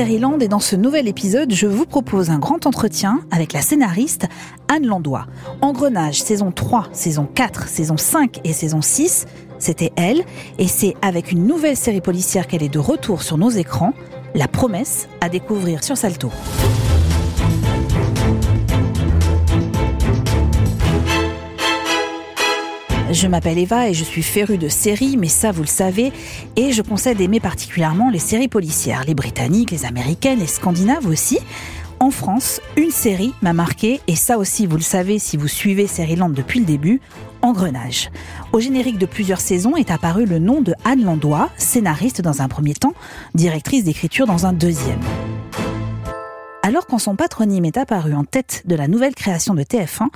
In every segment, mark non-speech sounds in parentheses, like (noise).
Et dans ce nouvel épisode, je vous propose un grand entretien avec la scénariste Anne Landois. Engrenage, saison 3, saison 4, saison 5 et saison 6, c'était elle, et c'est avec une nouvelle série policière qu'elle est de retour sur nos écrans, La promesse à découvrir sur Salto. Je m'appelle Eva et je suis férue de séries, mais ça vous le savez, et je concède aimer particulièrement les séries policières, les britanniques, les américaines, les scandinaves aussi. En France, une série m'a marqué, et ça aussi vous le savez si vous suivez Land depuis le début, Engrenage. Au générique de plusieurs saisons est apparu le nom de Anne Landois, scénariste dans un premier temps, directrice d'écriture dans un deuxième. Alors quand son patronyme est apparu en tête de la nouvelle création de TF1,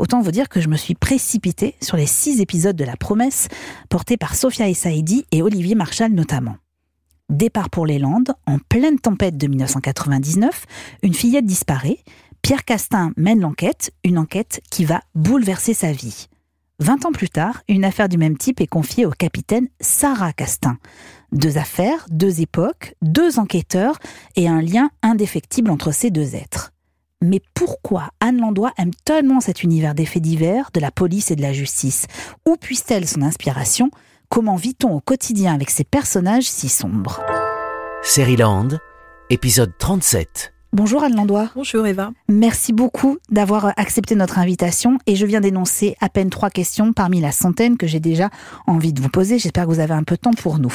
autant vous dire que je me suis précipitée sur les six épisodes de La Promesse, portés par Sophia Essaidi et Olivier Marchal notamment. Départ pour les Landes, en pleine tempête de 1999, une fillette disparaît, Pierre Castin mène l'enquête, une enquête qui va bouleverser sa vie. Vingt ans plus tard, une affaire du même type est confiée au capitaine Sarah Castin. Deux affaires, deux époques, deux enquêteurs et un lien indéfectible entre ces deux êtres. Mais pourquoi Anne Landois aime tellement cet univers des faits divers, de la police et de la justice? Où puise-t-elle son inspiration? Comment vit-on au quotidien avec ces personnages si sombres? Land, épisode 37. Bonjour Anne Landois. Bonjour Eva. Merci beaucoup d'avoir accepté notre invitation et je viens d'énoncer à peine trois questions parmi la centaine que j'ai déjà envie de vous poser. J'espère que vous avez un peu de temps pour nous.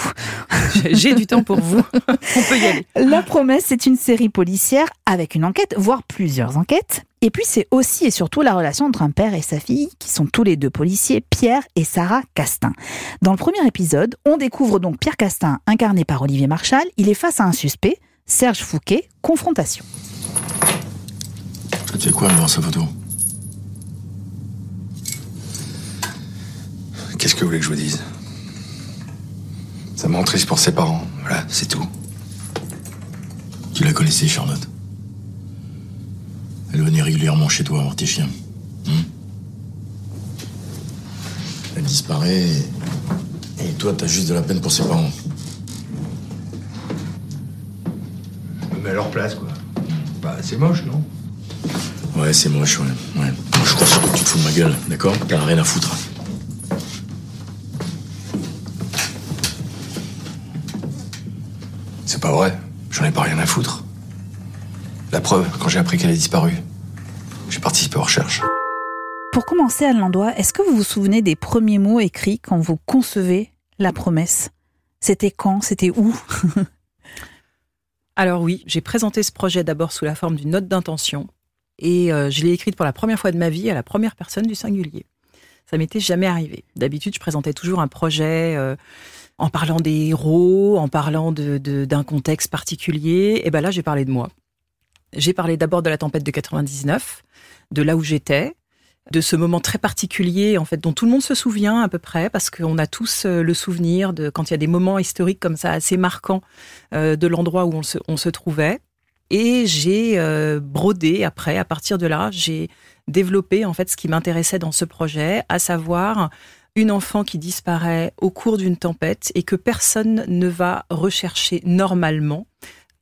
J'ai du temps pour vous. (laughs) On peut y aller. La promesse, c'est une série policière avec une enquête, voire plusieurs enquêtes. Et puis c'est aussi et surtout la relation entre un père et sa fille, qui sont tous les deux policiers, Pierre et Sarah Castin. Dans le premier épisode, on découvre donc Pierre Castin, incarné par Olivier Marchal. Il est face à un suspect, Serge Fouquet, confrontation. Tu sais quoi dans sa photo? Qu'est-ce que vous voulez que je vous dise? Ça me rend triste pour ses parents. Voilà, c'est tout. Tu la connaissais, Charlotte? Elle venait régulièrement chez toi voir tes chiens. Hmm Elle disparaît et toi, t'as juste de la peine pour ses parents. À leur place, quoi. Bah, c'est moche, non? Ouais, c'est moche, ouais. ouais. Je crois surtout que tu te fous de ma gueule, d'accord? T'as rien à foutre. C'est pas vrai. J'en ai pas rien à foutre. La preuve, quand j'ai appris qu'elle a disparu, j'ai participé aux recherches. Pour commencer, Anne Landois, est-ce que vous vous souvenez des premiers mots écrits quand vous concevez la promesse? C'était quand? C'était où? (laughs) Alors oui, j'ai présenté ce projet d'abord sous la forme d'une note d'intention et euh, je l'ai écrite pour la première fois de ma vie à la première personne du singulier. Ça m'était jamais arrivé. D'habitude, je présentais toujours un projet euh, en parlant des héros, en parlant d'un de, contexte particulier. Et ben là, j'ai parlé de moi. J'ai parlé d'abord de la tempête de 99, de là où j'étais, de ce moment très particulier en fait dont tout le monde se souvient à peu près parce qu'on a tous euh, le souvenir de quand il y a des moments historiques comme ça assez marquants euh, de l'endroit où on se, trouvait. Et j'ai euh, brodé après à partir de là j'ai développé en fait ce qui m'intéressait dans ce projet à savoir une enfant qui disparaît au cours d'une tempête et que personne ne va rechercher normalement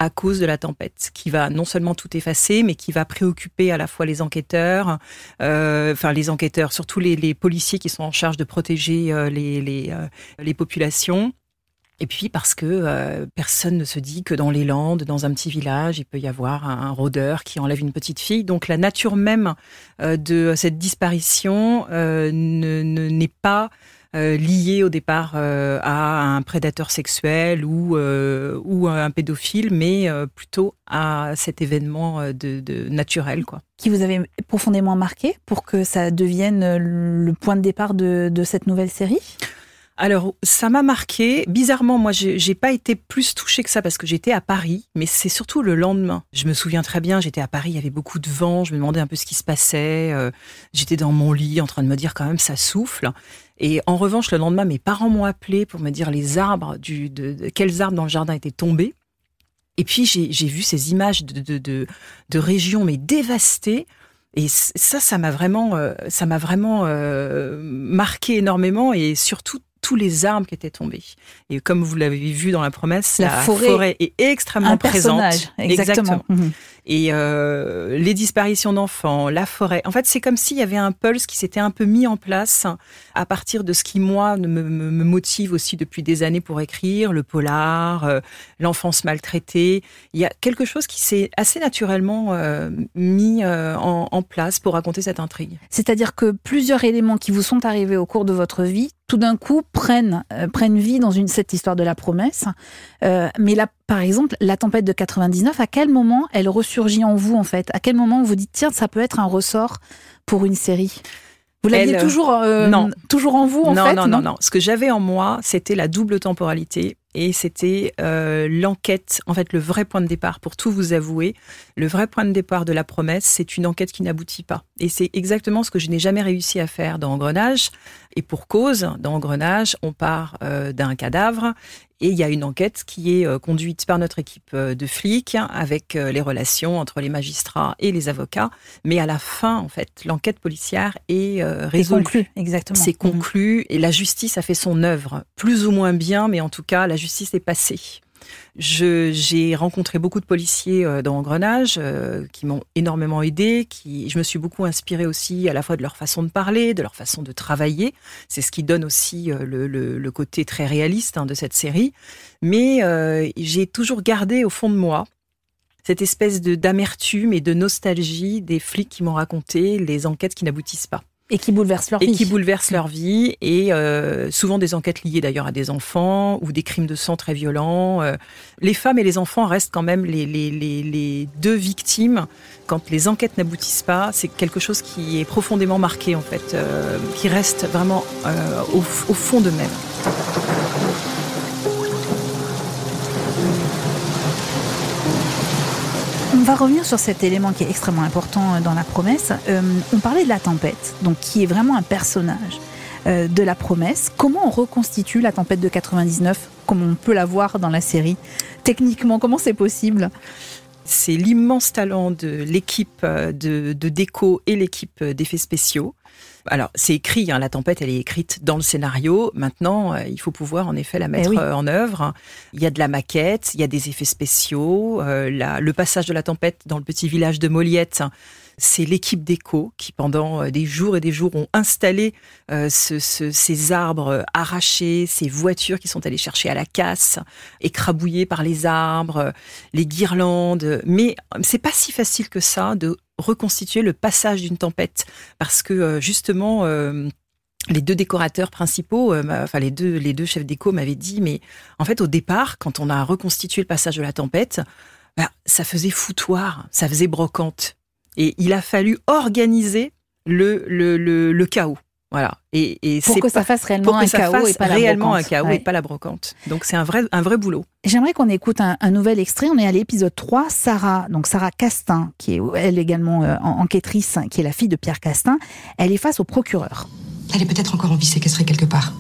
à cause de la tempête, qui va non seulement tout effacer, mais qui va préoccuper à la fois les enquêteurs, euh, enfin les enquêteurs, surtout les, policiers qui sont en charge de protéger euh, euh, les, populations. Et puis parce que personne ne se dit que dans les Landes, dans un petit village, il peut y avoir un, rôdeur qui enlève une petite fille. Donc la nature même de cette disparition n'est pas euh, lié au départ euh, à un prédateur sexuel ou, euh, ou un pédophile, mais plutôt à cet événement de, de, naturel. Quoi. Qui vous avait profondément marqué pour que ça devienne le point de départ de, de cette nouvelle série? Alors, ça m'a marqué. Bizarrement, moi, j'ai pas été plus touchée que ça parce que j'étais à Paris, mais c'est surtout le lendemain. Je me souviens très bien, j'étais à Paris, il y avait beaucoup de vent, je me demandais un peu ce qui se passait. j'étais dans mon lit en train de me dire quand même ça souffle. Et en revanche, le lendemain, mes parents m'ont appelé pour me dire les arbres, de, quels arbres dans le jardin étaient tombés. Et puis j'ai vu ces images de, régions mais dévastées. Et ça, ça m'a vraiment, euh, ça vraiment euh, marqué énormément et surtout tous les arbres qui étaient tombés. Et comme vous l'avez vu dans la promesse, La la, forêt, forêt, est extrêmement Un présente. personnage, exactement. Mhm. Et euh, les disparitions d'enfants, la forêt. En fait, c'est comme s'il y avait un pulse qui s'était un peu mis en place à partir de ce qui, moi, me, me- me motive aussi depuis des années pour écrire, le polar, euh, l'enfance maltraitée. Il y a quelque chose qui s'est assez naturellement euh, mis en, en place pour raconter cette intrigue. C'est-à-dire que plusieurs éléments qui vous sont arrivés au cours de votre vie, tout d'un coup, prennent, euh, prennent vie dans une, cette histoire de la promesse. Euh, mais là, par exemple, la tempête de 99, à quel moment elle ressurgit en vous, en fait? À quel moment vous dites, tiens, ça peut être un ressort pour une série? Vous l'aviez toujours, euh, non. toujours en vous, en non, fait? non, non, non. Ce que j'avais en moi, c'était la double temporalité et c'était euh, l'enquête. En fait, le vrai point de départ, pour tout vous avouer, le vrai point de départ de la promesse, c'est une enquête qui n'aboutit pas. Et c'est exactement ce que je n'ai jamais réussi à faire dans Engrenage. Et pour cause, dans Engrenage, on part euh, d'un cadavre et il y a une enquête qui est euh, conduite par notre équipe euh, de flics avec euh, les relations entre les magistrats et les avocats. Mais à la fin, en fait, l'enquête policière est euh, C'est résolue. conclu, exactement. C'est conclu et la justice a fait son œuvre, plus ou moins bien, mais en tout cas, la justice est passée. J'ai rencontré beaucoup de policiers euh, dans Engrenage euh, qui m'ont énormément aidé. Qui, je me suis beaucoup inspirée aussi à la fois de leur façon de parler, de leur façon de travailler. C'est ce qui donne aussi euh, le, côté très réaliste hein, de cette série. Mais j'ai toujours gardé au fond de moi cette espèce de d'amertume et de nostalgie des flics qui m'ont raconté les enquêtes qui n'aboutissent pas Et qui bouleverse leur et vie. qui bouleversent leur vie et euh, souvent des enquêtes liées d'ailleurs à des enfants ou des crimes de sang très violents. Euh, les femmes et les enfants restent quand même les, les, les, les deux victimes quand les enquêtes n'aboutissent pas. C'est quelque chose qui est profondément marqué en fait, euh, qui reste vraiment euh, au, au fond d'eux-mêmes. Va revenir sur cet élément qui est extrêmement important euh, dans la promesse. Euh, on parlait de la tempête, donc qui est vraiment un personnage euh, de la promesse. Comment on reconstitue la tempête de 99 comme on peut la voir dans la série Techniquement, comment c'est possible? C'est l'immense talent de l'équipe de, déco et l'équipe d'effets spéciaux. Alors, c'est écrit, hein, la tempête, elle est écrite dans le scénario. Maintenant, euh, il faut pouvoir en effet la mettre oui. euh, en œuvre. Il y a de la maquette, il y a des effets spéciaux. euh, la- le passage de la tempête dans le petit village de Moliette, c'est l'équipe d'éco qui, pendant euh, des jours et des jours, ont installé euh, ce- ce- ces arbres euh, arrachés, ces voitures qui sont allées chercher à la casse, écrabouillées par les arbres, les guirlandes. Mais c'est pas si facile que ça de reconstituer le passage d'une tempête parce que justement les deux décorateurs principaux, enfin les deux les deux chefs déco m'avaient dit mais en fait au départ quand on a reconstitué le passage de la tempête, bah, ça faisait foutoir, ça faisait brocante et il a fallu organiser le le, le, le chaos. Voilà. Et, et Pour c'est que ça fasse réellement pour que un ça chaos fasse et pas la réellement un brocante. chaos Ouais. et pas la brocante. Donc c'est un vrai un vrai boulot. J'aimerais qu'on écoute un, un nouvel extrait. On est à l'épisode 3. Sarah, donc Sarah Castin, qui est elle également euh, en- enquêtrice, qui est la fille de Pierre Castin, elle est face au procureur. Elle est peut-être encore en vie séquestrée quelque part.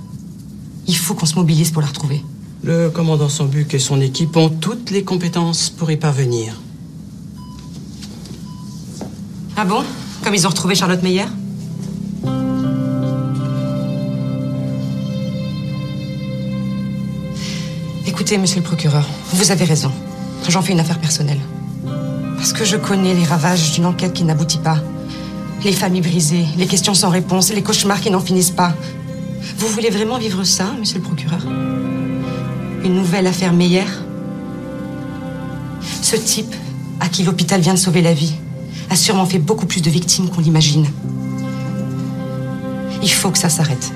Il faut qu'on se mobilise pour la retrouver. Le commandant Sambuc et son équipe ont toutes les compétences pour y parvenir. Ah bon Comme ils ont retrouvé Charlotte Meyer Écoutez, monsieur le procureur, vous avez raison. J'en fais une affaire personnelle. Parce que je connais les ravages d'une enquête qui n'aboutit pas. Les familles brisées, les questions sans réponse, les cauchemars qui n'en finissent pas. Vous voulez vraiment vivre ça, monsieur le procureur? Une nouvelle affaire Meyer? Ce type, à qui l'hôpital vient de sauver la vie, a sûrement fait beaucoup plus de victimes qu'on l'imagine. Il faut que ça s'arrête.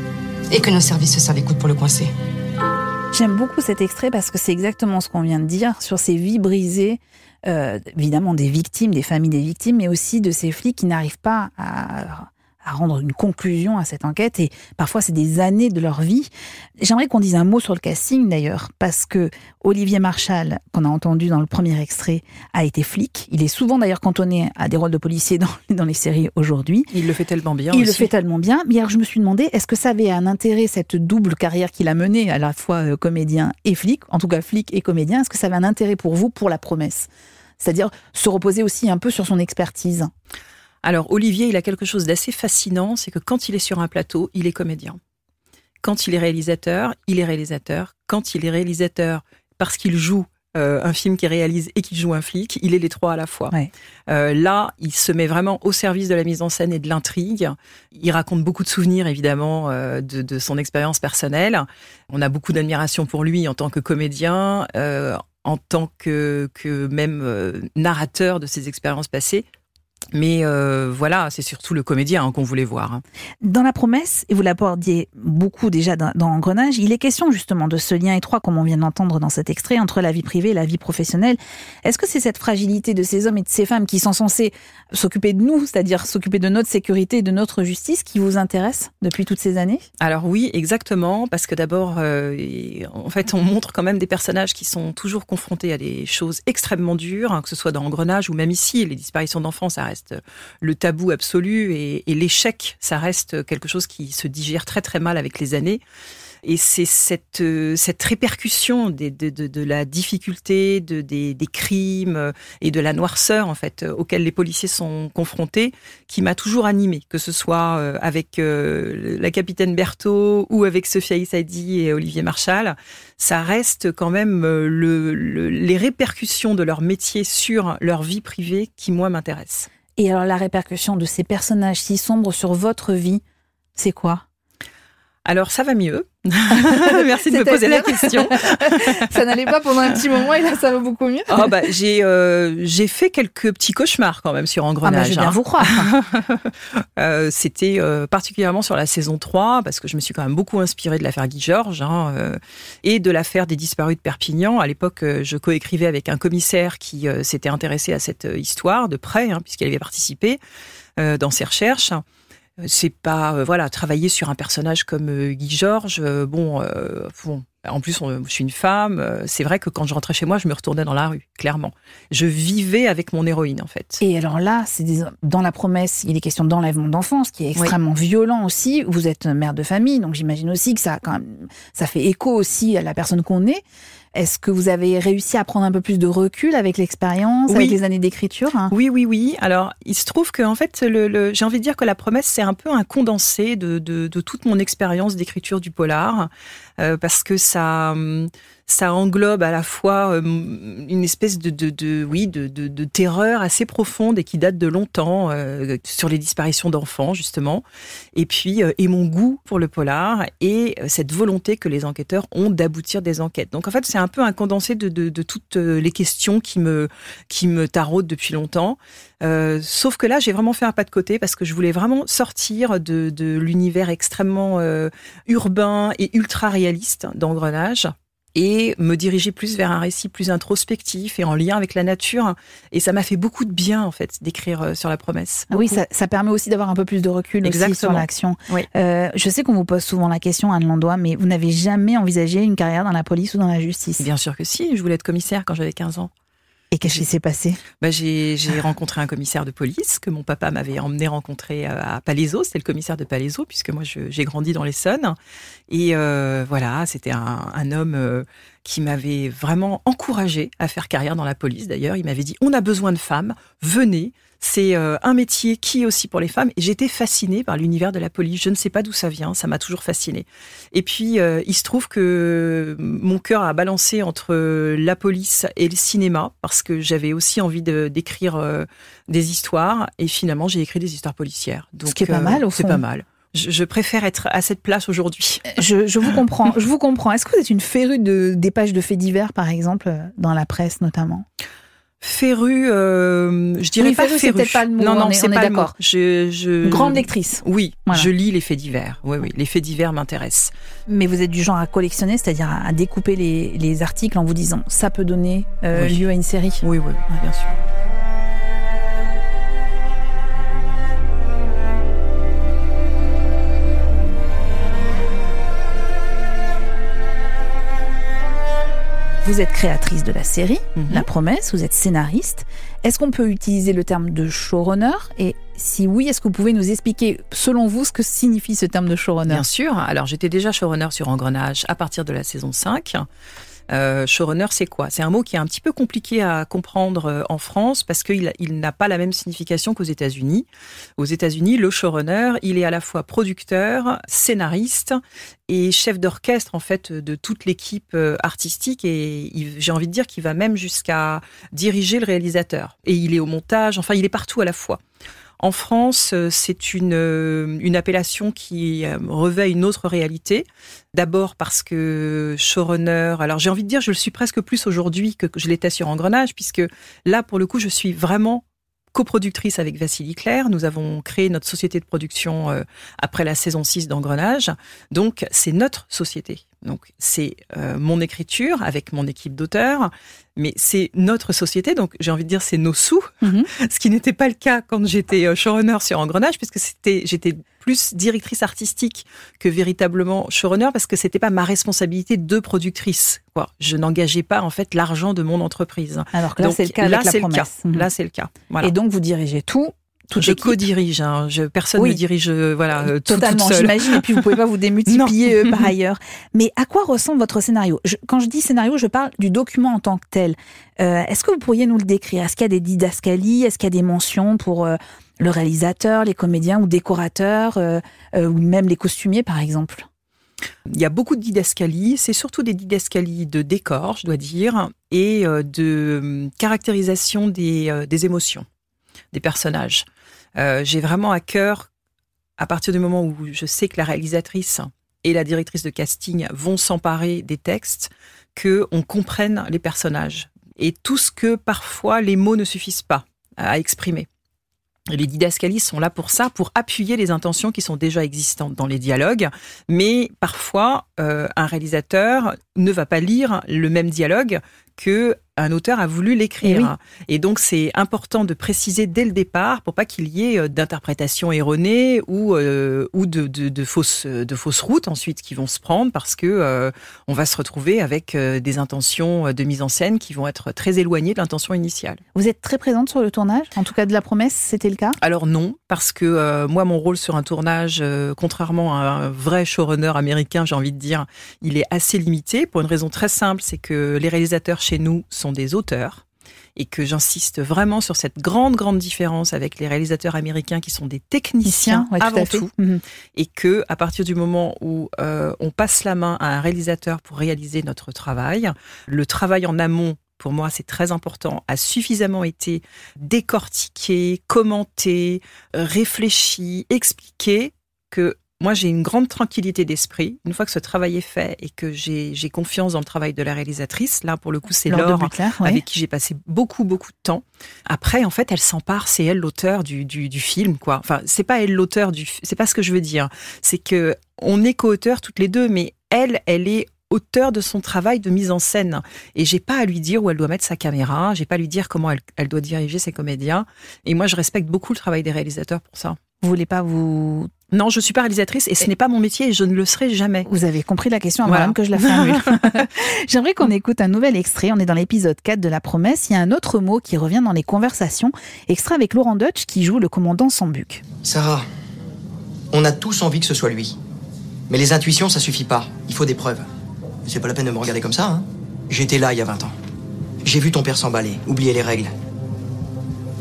Et que nos services se servent coudes pour le coincer. J'aime beaucoup cet extrait parce que c'est exactement ce qu'on vient de dire sur ces vies brisées, euh, évidemment des victimes, des familles des victimes, mais aussi de ces flics qui n'arrivent pas à, à rendre une conclusion à cette enquête. Et parfois, c'est des années de leur vie. J'aimerais qu'on dise un mot sur le casting d'ailleurs, parce que Olivier Marchal, qu'on a entendu dans le premier extrait, a été flic. Il est souvent d'ailleurs cantonné à des rôles de policier dans, (laughs) dans les séries aujourd'hui. Il le fait tellement bien. Il le fait tellement bien. Mais alors, je me suis demandé, est-ce que ça avait un intérêt, cette double carrière qu'il a menée, à la fois euh, comédien et flic, en tout cas flic et comédien, est-ce que ça avait un intérêt pour vous, pour la promesse? C'est-à-dire se reposer aussi un peu sur son expertise. Alors Olivier, il a quelque chose d'assez fascinant, c'est que quand il est sur un plateau, il est comédien. quand il est réalisateur, il est réalisateur. Quand il est réalisateur, parce qu'il joue euh, un film qu'il réalise et qu'il joue un flic, il est les trois à la fois. Ouais. Euh, là, il se met vraiment au service de la mise en scène et de l'intrigue. Il raconte beaucoup de souvenirs, évidemment, euh, de, de son expérience personnelle. On a beaucoup d'admiration pour lui en tant que comédien, en tant que, que même narrateur de ses expériences passées. Mais euh, voilà, c'est surtout le comédien hein, qu'on voulait voir. hein. Dans la promesse, et vous l'abordiez beaucoup déjà dans, dans Engrenage, il est question justement de ce lien étroit, comme on vient d'entendre dans cet extrait, entre la vie privée et la vie professionnelle. Est-ce que c'est cette fragilité de ces hommes et de ces femmes qui sont censés s'occuper de nous, c'est-à-dire s'occuper de notre sécurité et de notre justice, qui vous intéresse depuis toutes ces années? Alors oui, exactement, parce que d'abord, euh, en fait, on montre quand même des personnages qui sont toujours confrontés à des choses extrêmement dures, hein, que ce soit dans Engrenage ou même ici, les disparitions d'enfants, ça reste le tabou absolu, et, l'échec, ça reste quelque chose qui se digère très très mal avec les années. Et c'est cette, euh, cette répercussion de, la difficulté, de, des, crimes et de la noirceur en fait auxquels les policiers sont confrontés qui m'a toujours animée, que ce soit euh, avec euh, la capitaine Berthaud ou avec Sophia Issaidi et Olivier Marchal. Ça reste quand même le, le- les répercussions de leur métier sur leur vie privée qui moi m'intéressent. Et alors la répercussion de ces personnages si sombres sur votre vie, c'est quoi? Alors ça va mieux. (laughs) Merci de me poser la question. (laughs) Ça n'allait pas pendant un petit moment et là ça va beaucoup mieux. Oh, bah, j'ai euh, j'ai fait quelques petits cauchemars quand même sur Ah bah, Engrenage. je veux bien hein. vous croire. (laughs) Euh, C'était euh, particulièrement sur la saison 3, parce que je me suis quand même beaucoup inspirée de l'affaire Guy Georges hein, et de l'affaire des disparus de Perpignan. À l'époque, je coécrivais avec un commissaire qui s'était intéressé à cette histoire de près, hein, puisqu'il avait participé dans ses recherches. Euh, C'est pas euh, voilà travailler sur un personnage comme euh, Guy Georges. euh, bon, bon, en plus, on- je suis une femme. C'est vrai que quand je rentrais chez moi, je me retournais dans la rue, clairement. Je vivais avec mon héroïne, en fait. Et alors là, c'est des- dans la promesse, il est question d'enlèvement d'enfants, ce qui est extrêmement violent aussi. Vous êtes mère de famille, donc j'imagine aussi que ça, quand même, ça fait écho aussi à la personne qu'on est. Est-ce que vous avez réussi à prendre un peu plus de recul avec l'expérience, Oui. avec les années d'écriture hein? Oui, oui, oui. Alors, il se trouve que, en fait, le, le- j'ai envie de dire que la promesse, c'est un peu un condensé de, de, de toute mon expérience d'écriture du polar, euh, parce que ça, hum, ça englobe à la fois hum, une espèce de, oui, de, terreur assez profonde et qui date de longtemps euh, sur les disparitions d'enfants, justement, et puis euh, et mon goût pour le polar et cette volonté que les enquêteurs ont d'aboutir des enquêtes. Donc, en fait, c'est un peu un condensé de, toutes les questions qui me qui me taraudent depuis longtemps. Sauf que là, j'ai vraiment fait un pas de côté parce que je voulais vraiment sortir de, l'univers extrêmement urbain et ultra réaliste d'Engrenage et me diriger plus vers un récit plus introspectif et en lien avec la nature. Et ça m'a fait beaucoup de bien, en fait, d'écrire euh, sur la promesse. Ah Oui, ça, ça permet aussi d'avoir un peu plus de recul aussi sur l'action. Oui. Euh, je sais qu'on vous pose souvent la question, Anne Landois, mais vous n'avez jamais envisagé une carrière dans la police ou dans la justice? Bien sûr que si, je voulais être commissaire quand j'avais 15 ans. Et qu'est-ce qui s'est passé? Bah, j'ai j'ai rencontré un commissaire de police que mon papa m'avait emmené rencontrer euh, à Palaiseau. C'était le commissaire de Palaiseau, puisque moi, j'ai grandi dans l'Essonne. Et euh, voilà, c'était un, un homme euh, qui m'avait vraiment encouragé à faire carrière dans la police. D'ailleurs, il m'avait dit on a besoin de femmes, venez. C'est euh, un métier qui est aussi pour les femmes. Et j'étais fascinée par l'univers de la police. Je ne sais pas d'où ça vient, ça m'a toujours fascinée. Et puis, euh, il se trouve que mon cœur a balancé entre la police et le cinéma, parce que j'avais aussi envie de- d'écrire euh, des histoires. Et finalement, j'ai écrit des histoires policières. Donc, euh, qui est pas mal, au C'est fond. pas mal. Je, je préfère être à cette place aujourd'hui. je, je vous comprends. Je vous comprends. Est-ce que vous êtes une férue de, des pages de faits divers, par exemple, euh, dans la presse notamment? Féru, euh, je dirais Oui, pas féru, pas le mot, Non, non, on est- c'est on est pas le mot. d'accord. Je, je... Grande lectrice. Oui, Voilà. je lis les faits divers. Oui, oui, les faits divers m'intéressent. Mais vous êtes du genre à collectionner, c'est-à-dire à, découper les, les articles en vous disant ça peut donner euh, Oui. lieu à une série? Oui, oui, bien sûr. Vous êtes créatrice de la série, Mhm. La Promesse, vous êtes scénariste. Est-ce qu'on peut utiliser le terme de showrunner? Et si oui, est-ce que vous pouvez nous expliquer, selon vous, ce que signifie ce terme de showrunner? Bien sûr. Alors, j'étais déjà showrunner sur Engrenage à partir de la saison 5. Euh, showrunner, c'est quoi? C'est un mot qui est un petit peu compliqué à comprendre euh, en France parce qu'il il, n'a pas la même signification qu'aux États-Unis. Aux États-Unis, le showrunner, il est à la fois producteur, scénariste et chef d'orchestre en fait de toute l'équipe euh, artistique et j'ai envie de dire qu'il va même jusqu'à diriger le réalisateur et il est au montage. Enfin, il est partout à la fois. En France, euh, c'est une, euh, une appellation qui euh, revêt une autre réalité. D'abord parce que showrunner, alors j'ai envie de dire, je le suis presque plus aujourd'hui que je l'étais sur Engrenage, puisque là, pour le coup, je suis vraiment coproductrice avec Vassili Claire. Nous avons créé notre société de production après la saison 6 d'Engrenage. Donc, c'est notre société. Donc, c'est mon écriture avec mon équipe d'auteurs, mais c'est notre société, donc j'ai envie de dire c'est nos sous, mhm. (laughs) ce qui n'était pas le cas quand j'étais euh, showrunner sur Engrenage, puisque c'était j'étais plus directrice artistique que véritablement showrunner, parce que c'était pas ma responsabilité de productrice. Quoi. Je n'engageais pas en fait l'argent de mon entreprise. Alors que là c'est le cas avec la promesse. Mhm. Là c'est le cas. Et donc vous dirigez tout je co-dirige, hein. je, personne ne dirige euh, voilà, euh, Totalement, j'imagine, et puis vous pouvez pas vous (laughs) démultiplier euh, par (laughs) ailleurs. Mais à quoi ressemble votre scénario? Quand je dis scénario, je parle du document en tant que tel. Est-ce que vous pourriez nous le décrire? Est-ce qu'il y a des didascalies? Est-ce qu'il y a des mentions pour le réalisateur, les comédiens ou décorateurs, ou même les costumiers par exemple? Il y a beaucoup de didascalies, c'est surtout des didascalies de décor, je dois dire, et de hum, caractérisation des, des émotions des personnages. Euh, j'ai vraiment à cœur, à partir du moment où je sais que la réalisatrice et la directrice de casting vont s'emparer des textes, que on comprenne les personnages et tout ce que parfois les mots ne suffisent pas à exprimer. les didascalies sont là pour ça, pour appuyer les intentions qui sont déjà existantes dans les dialogues. Mais parfois, euh, un réalisateur ne va pas lire le même dialogue que un auteur a voulu l'écrire. Eh Et, donc c'est important de préciser dès le départ pour pas qu'il y ait euh, d'interprétations erronées ou euh, ou de, de, fausses de fausses routes ensuite qui vont se prendre parce que euh, on va se retrouver avec des intentions de mise en scène qui vont être très éloignées de l'intention initiale. Vous êtes très présente sur le tournage, en tout cas de la promesse, c'était le cas? Alors non, parce que moi mon rôle sur un tournage, contrairement à un vrai showrunner américain, j'ai envie de dire, il est assez limité pour une raison très simple, c'est que les réalisateurs chez nous sont des auteurs et que j'insiste vraiment sur cette grande, grande différence avec les réalisateurs américains qui sont des techniciens avant tout, mhm. et que à partir du moment où euh, on passe la main à un réalisateur pour réaliser notre travail, le travail en amont pour moi, c'est très important, a suffisamment été décortiqué, commenté, réfléchi, expliqué que moi, j'ai une grande tranquillité d'esprit. Une fois que ce travail est fait et que j'ai confiance dans le travail de la réalisatrice, là, pour le coup, c'est Laure, avec qui j'ai passé beaucoup, beaucoup de temps. Après, en fait, elle s'empare, c'est elle l'auteur du, du, du, film, quoi. Enfin, c'est pas elle l'auteur du, c'est pas ce que je veux dire. C'est que on est co-auteurs toutes les deux, mais elle, elle est auteur de son travail de mise en scène. Et j'ai pas à lui dire où elle doit mettre sa caméra, j'ai pas à lui dire comment elle, elle doit diriger ses comédiens. Et moi, je respecte beaucoup le travail des réalisateurs pour ça. Vous voulez pas vous non, je suis pas réalisatrice et ce n'est pas mon métier et je ne le serai jamais. Vous avez compris la question avant même que je la (laughs) formule. (laughs) J'aimerais qu'on écoute un nouvel extrait. On est dans l'épisode 4 de La Promesse. Il y a un autre mot qui revient dans les conversations. Extrait avec Laurent Dutch qui joue le commandant Sambuc. Sarah, on a tous envie que ce soit lui. Mais les intuitions, ça suffit pas. Il faut des preuves. C'est pas la peine de me regarder comme ça, hein. J'étais là il y a 20 ans. J'ai vu ton père s'emballer, oublier les règles.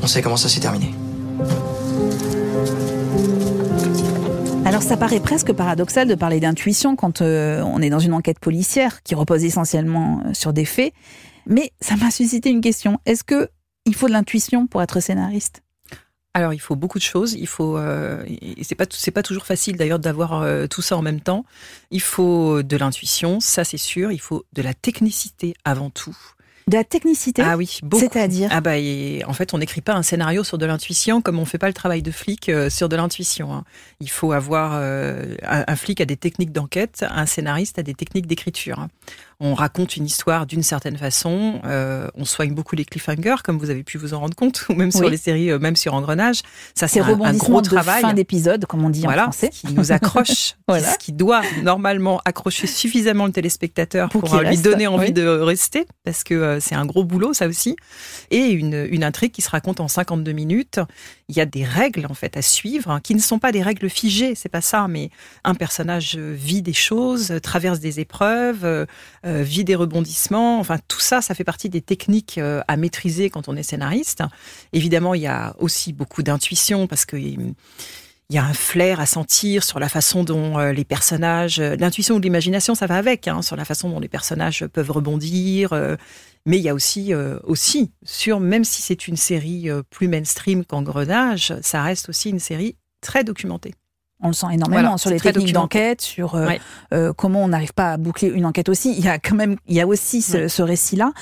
On sait comment ça s'est terminé. Alors ça paraît presque paradoxal de parler d'intuition quand euh, on est dans une enquête policière qui repose essentiellement euh, sur des faits, mais ça m'a suscité une question. Est-ce que il faut de l'intuition pour être scénariste? Alors il faut beaucoup de choses. Il faut, euh, c'est pas c'est pas toujours facile d'ailleurs d'avoir tout ça en même temps. Il faut de l'intuition, ça c'est sûr. Il faut de la technicité avant tout. De la technicité Ah oui, beaucoup. C'est-à-dire Ah bah, en fait, on n'écrit pas un scénario sur de l'intuition comme on fait pas le travail de flic euh, sur de l'intuition. Hein. Il faut avoir... Euh, un, flic a des techniques d'enquête, un scénariste a des techniques d'écriture. Hein on raconte une histoire d'une certaine façon, euh, on soigne beaucoup les cliffhangers, comme vous avez pu vous en rendre compte, ou même sur les séries, euh, même sur Engrenage. Ça, c'est un, gros travail. fin d'épisode, comme on dit en français. qui nous accroche, (laughs) voilà. ce qui doit normalement accrocher suffisamment le téléspectateur pour, euh, lui donner envie de rester, parce que c'est un gros boulot, ça aussi. Et une, une intrigue qui se raconte en 52 minutes. Il y a des règles, en fait, à suivre, hein, qui ne sont pas des règles figées, c'est pas ça, mais un personnage vit des choses, traverse des épreuves, euh, vit des rebondissements. Enfin, tout ça, ça fait partie des techniques euh, à maîtriser quand on est scénariste. Évidemment, il y a aussi beaucoup d'intuition parce que il y a un flair à sentir sur la façon dont euh, les personnages, euh, l'intuition ou l'imagination, ça va avec, hein, sur la façon dont les personnages peuvent rebondir. euh, mais il y a aussi, euh, aussi sur, même si c'est une série euh, plus mainstream qu'Engrenage, ça reste aussi une série très documentée. On le sent énormément Voilà, sur les techniques d'enquête, sur euh, Ouais. euh, comment on n'arrive pas à boucler une enquête aussi. Il y a quand même, il y a aussi ce, Ouais. ce récit-là.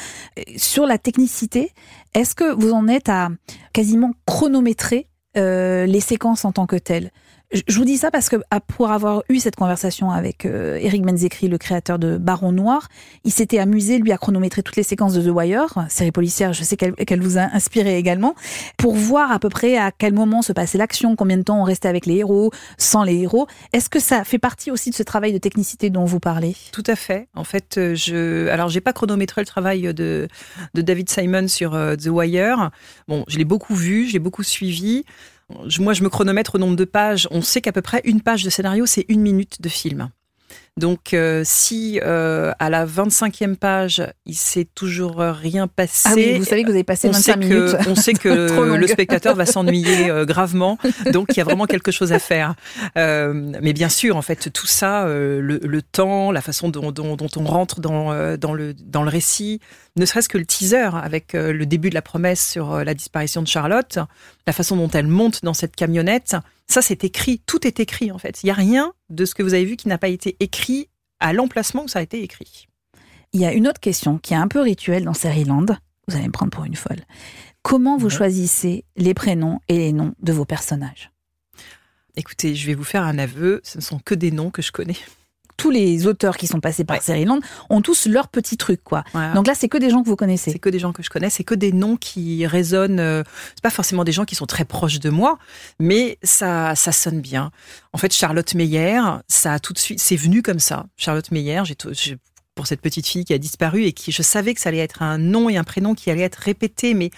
Sur la technicité, est-ce que vous en êtes à quasiment chronométrer euh, les séquences en tant que telles? Je- vous dis ça parce que à- pour avoir eu cette conversation avec euh, Eric Benzekri, le créateur de Baron Noir, il s'était amusé lui à chronométrer toutes les séquences de The Wire, série policière. Je sais qu'elle qu'elle vous a inspiré également, pour voir à peu près à quel moment se passait l'action, combien de temps on restait avec les héros, sans les héros. Est-ce que ça fait partie aussi de ce travail de technicité dont vous parlez? Tout à fait. En fait, euh, je, alors j'ai pas chronométré le travail de, de David Simon sur euh, The Wire. Bon, je l'ai beaucoup vu, je l'ai beaucoup suivi. Moi, je me chronomètre au nombre de pages. On sait qu'à peu près une page de scénario, c'est une minute de film. Donc, euh, si euh, à la 25e page, il s'est toujours rien passé, Ah oui, vous savez que vous avez passé on 25 sait minutes. que, (laughs) on sait que (laughs) le spectateur va s'ennuyer (laughs) euh, gravement, donc il y a vraiment quelque chose à faire. Mais bien sûr, en fait, tout ça, le, le temps, la façon dont, dont, dont on rentre dans, dans, le, dans le récit, ne serait-ce que le teaser avec le début de la promesse sur la disparition de Charlotte, la façon dont elle monte dans cette camionnette, ça c'est écrit, tout est écrit en fait. Il n'y a rien de ce que vous avez vu qui n'a pas été écrit à l'emplacement où ça a été écrit. Il y a une autre question qui est un peu rituelle dans Seriland. Vous allez me prendre pour une folle. Comment vous Ouais. choisissez les prénoms et les noms de vos personnages? Écoutez, je vais vous faire un aveu, ce ne sont que des noms que je connais. Tous les auteurs qui sont passés par Ouais. Seriland ont tous leur petit truc, quoi. Donc là, c'est que des gens que vous C'est connaissez. que des gens que je connais, c'est que des noms qui résonnent. euh, c'est pas forcément des gens qui sont très proches de moi, mais ça, ça sonne bien. En fait, Charlotte Meyer, ça a tout de suite, c'est venu comme ça. Charlotte Meyer, j'ai- pour cette petite fille qui a disparu et qui, je savais que ça allait être un nom et un prénom qui allait être répété, mais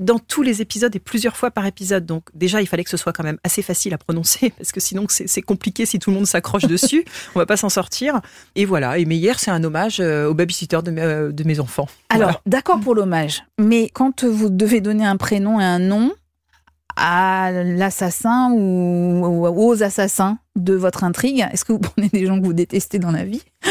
dans tous les épisodes et plusieurs fois par épisode. Donc déjà, il fallait que ce soit quand même assez facile à prononcer (laughs) parce que sinon c'est, compliqué si tout le monde s'accroche dessus. (laughs) On va pas s'en sortir. Et voilà. Et Meyer, c'est un hommage euh, au babysitter de, mes- euh, de mes enfants. Alors, Voilà. d'accord pour l'hommage, mais quand vous devez donner un prénom et un nom à l'assassin ou, ou aux assassins de votre intrigue, est-ce que vous prenez des gens que vous détestez dans la vie (laughs)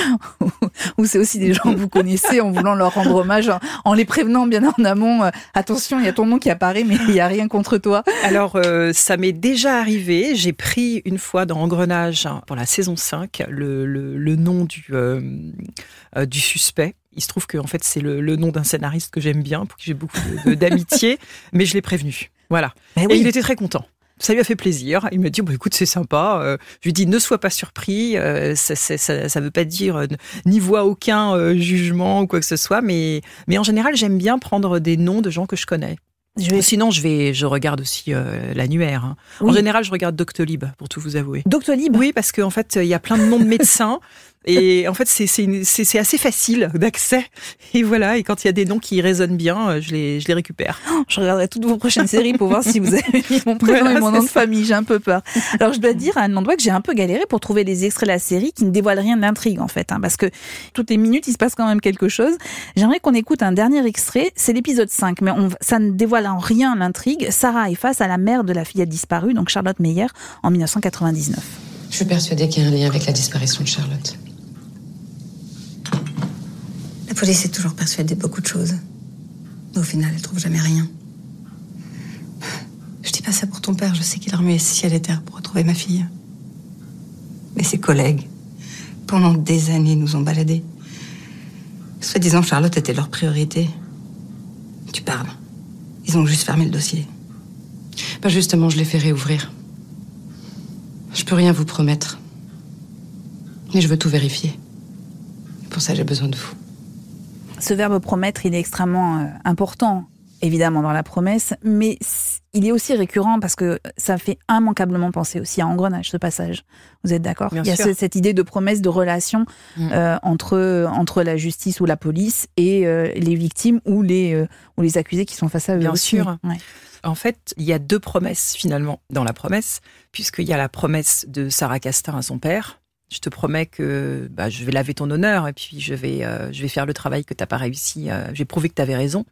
Ou- c'est aussi des gens que vous connaissez en voulant leur rendre hommage, en, en les prévenant bien en amont euh, Attention, il y a ton nom qui apparaît, mais il n'y a rien contre toi. Alors, euh, ça m'est déjà arrivé. J'ai pris une fois dans Engrenage, hein, pour la saison 5, le, le, le nom du, euh, du suspect. Il se trouve que en fait, c'est le, le nom d'un scénariste que j'aime bien, pour qui j'ai beaucoup d'amitié, (laughs) mais je l'ai prévenu. Voilà. Mais Et il était très content. Ça lui a fait plaisir. Il m'a dit, bah, écoute, c'est sympa. Euh, je lui dis, ne sois pas surpris. Euh, ça, ça veut pas dire, euh, n'y vois aucun jugement ou quoi que ce soit. Mais, mais en général, j'aime bien prendre des noms de gens que je connais. Je vais... Sinon, je vais, je regarde aussi euh, l'annuaire. hein. En général, je regarde Doctolib, pour tout vous avouer. Doctolib? Oui, parce qu'en fait, il y a plein de noms de médecins. (laughs) Et en fait, c'est- assez facile d'accès. Et voilà, et quand il y a des noms qui résonnent bien, euh, je les, je les récupère. Je regarderai toutes vos prochaines séries pour voir si vous avez mis mon prénom Voilà, et mon nom de famille. J'ai un peu peur. Alors, je dois dire à Anne Landois que j'ai un peu galéré pour trouver les extraits de la série qui ne dévoilent rien de l'intrigue, en fait. hein, parce que toutes les minutes, il se passe quand même quelque chose. J'aimerais qu'on écoute un dernier extrait. C'est l'épisode 5, mais on, ça ne dévoile en rien l'intrigue. Sarah est face à la mère de la fillette disparue, donc Charlotte Meyer, en 1999. Je suis persuadée qu'il y a un lien avec la disparition de Charlotte. La police est toujours persuadée de beaucoup de choses. Mais au final, elle trouve jamais rien. Je dis pas ça pour ton père, je sais qu'il a remué ciel et terre pour retrouver ma fille. Mais ses collègues, pendant des années, nous ont baladés. Soi-disant, Charlotte était leur priorité. Tu parles. Ils ont juste fermé le dossier. Bah justement, je l'ai fait réouvrir. Je peux rien vous promettre. Mais je veux tout vérifier. Pour ça, j'ai besoin de vous. Ce verbe promettre, il est extrêmement euh, important, évidemment, dans la promesse, mais il est aussi récurrent parce que ça fait immanquablement penser aussi à Engrenage, ce passage. Vous êtes d'accord? Il y a ce- cette idée de promesse, de relation Mm. euh, entre, entre la justice ou la police et euh, les victimes ou les, euh, ou les accusés qui sont face à eux Bien aussi. sûr. Ouais. En fait, il y a deux promesses finalement dans la promesse, puisqu'il y a la promesse de Sarah Castin à son père, Je te promets que bah, je vais laver ton honneur et puis je vais, euh, je vais faire le travail que tu n'as pas réussi. Euh, je vais que tu avais raison.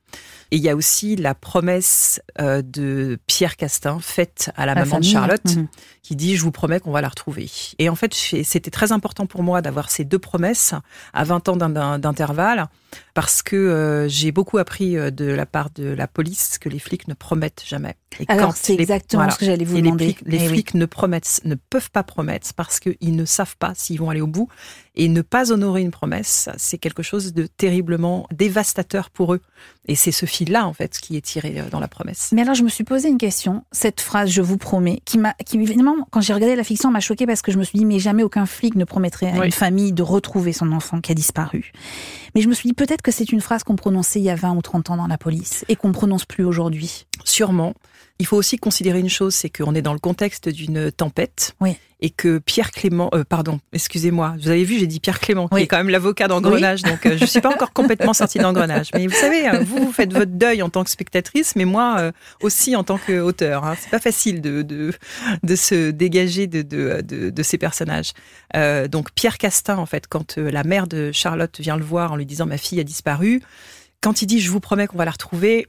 Et il y a aussi la promesse euh, de Pierre Castin faite à la, La maman famille. de Charlotte Mhm. qui dit je vous promets qu'on va la retrouver. Et en fait, c'était très important pour moi d'avoir ces deux promesses à 20 ans d'in- d'in- d'intervalle parce que euh, j'ai beaucoup appris euh, de la part de la police que les flics ne promettent jamais. Et Alors, c'est exactement ce que j'allais vous les demander. flics, les Eh oui. flics ne promettent, ne peuvent pas promettre parce qu'ils ne savent pas s'ils vont aller au bout. Et ne pas honorer une promesse, c'est quelque chose de terriblement dévastateur pour eux. Et c'est ce fil-là, en fait, qui est tiré euh, dans la promesse. Mais alors, je me suis posé une question. Cette phrase, je vous promets, qui m'a, qui évidemment, quand j'ai regardé la fiction, m'a choquée parce que je me suis dit, mais jamais aucun flic ne promettrait à Oui. une famille de retrouver son enfant qui a disparu. Mais je me suis dit, peut-être que c'est une phrase qu'on prononçait il y a 20 ou 30 ans dans la police et qu'on prononce plus aujourd'hui. Sûrement. Il faut aussi considérer une chose, c'est qu'on est dans le contexte d'une tempête. Oui. Et que Pierre Clément, euh, pardon, excusez-moi, vous avez vu, j'ai dit Pierre Clément, qui est quand même l'avocat d'engrenage, donc euh, je suis pas encore complètement sortie d'engrenage. Mais vous savez, euh, vous, vous faites votre deuil en tant que spectatrice, mais moi euh, aussi en tant qu'auteur. Hein. C'est pas facile de, de, de se dégager de, de, de, de ces personnages. Donc Pierre Castin, en fait, quand la mère de Charlotte vient le voir en lui disant ma fille a disparu, quand il dit je vous promets qu'on va la retrouver,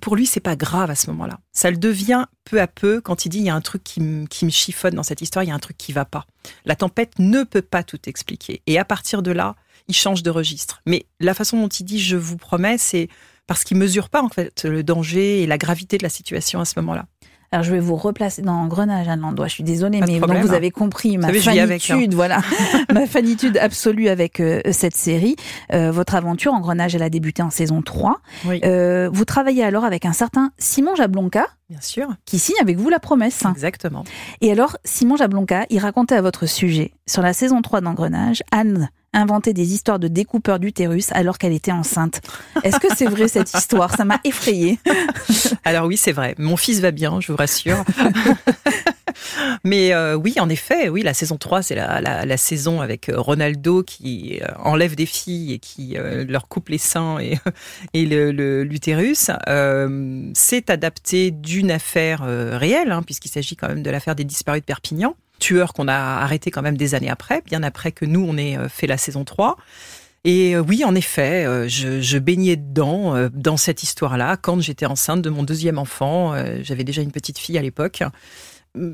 pour lui, c'est pas grave à ce moment-là. Ça le devient peu à peu quand il dit il y a un truc qui, me- chiffonne dans cette histoire, il y a un truc qui va pas. La tempête ne peut pas tout expliquer. Et à partir de là, il change de registre. Mais la façon dont il dit je vous promets, c'est parce qu'il mesure pas en fait le danger et la gravité de la situation à ce moment-là. Alors, je vais vous replacer dans Engrenage, Anne Landois. Je suis désolée, mais problème. vous avez compris ma savez, hein. fanitude, voilà, (laughs) ma fanitude absolue avec euh, cette série. Euh, votre aventure, Engrenage, elle a débuté en saison 3. Oui, Euh, vous travaillez alors avec un certain Simon Jablonka, bien sûr, qui signe avec vous la promesse. exactement. Et alors, Simon Jablonka, il racontait à votre sujet, sur la saison 3 d'Engrenage, Anne inventait des histoires de découpeurs d'utérus alors qu'elle était enceinte. Est-ce que c'est vrai cette histoire? Ça m'a effrayée. (laughs) Alors oui, c'est vrai. Mon fils va bien, je vous rassure. (laughs) Mais euh, oui, en effet, oui, la saison 3, c'est la, la, la saison avec euh, Ronaldo qui euh, enlève des filles et qui euh, leur coupe les seins et, (laughs) et le- le- l'utérus. Euh, c'est adapté d'une affaire réelle, hein, puisqu'il s'agit quand même de l'affaire des disparus de Perpignan. Tueur qu'on a arrêté quand même des années après, bien après que nous, on ait euh, fait la saison 3. Et euh, oui, en effet, euh, je, baignais dedans, dans cette histoire-là, quand j'étais enceinte de mon deuxième enfant. J'avais déjà une petite fille à l'époque.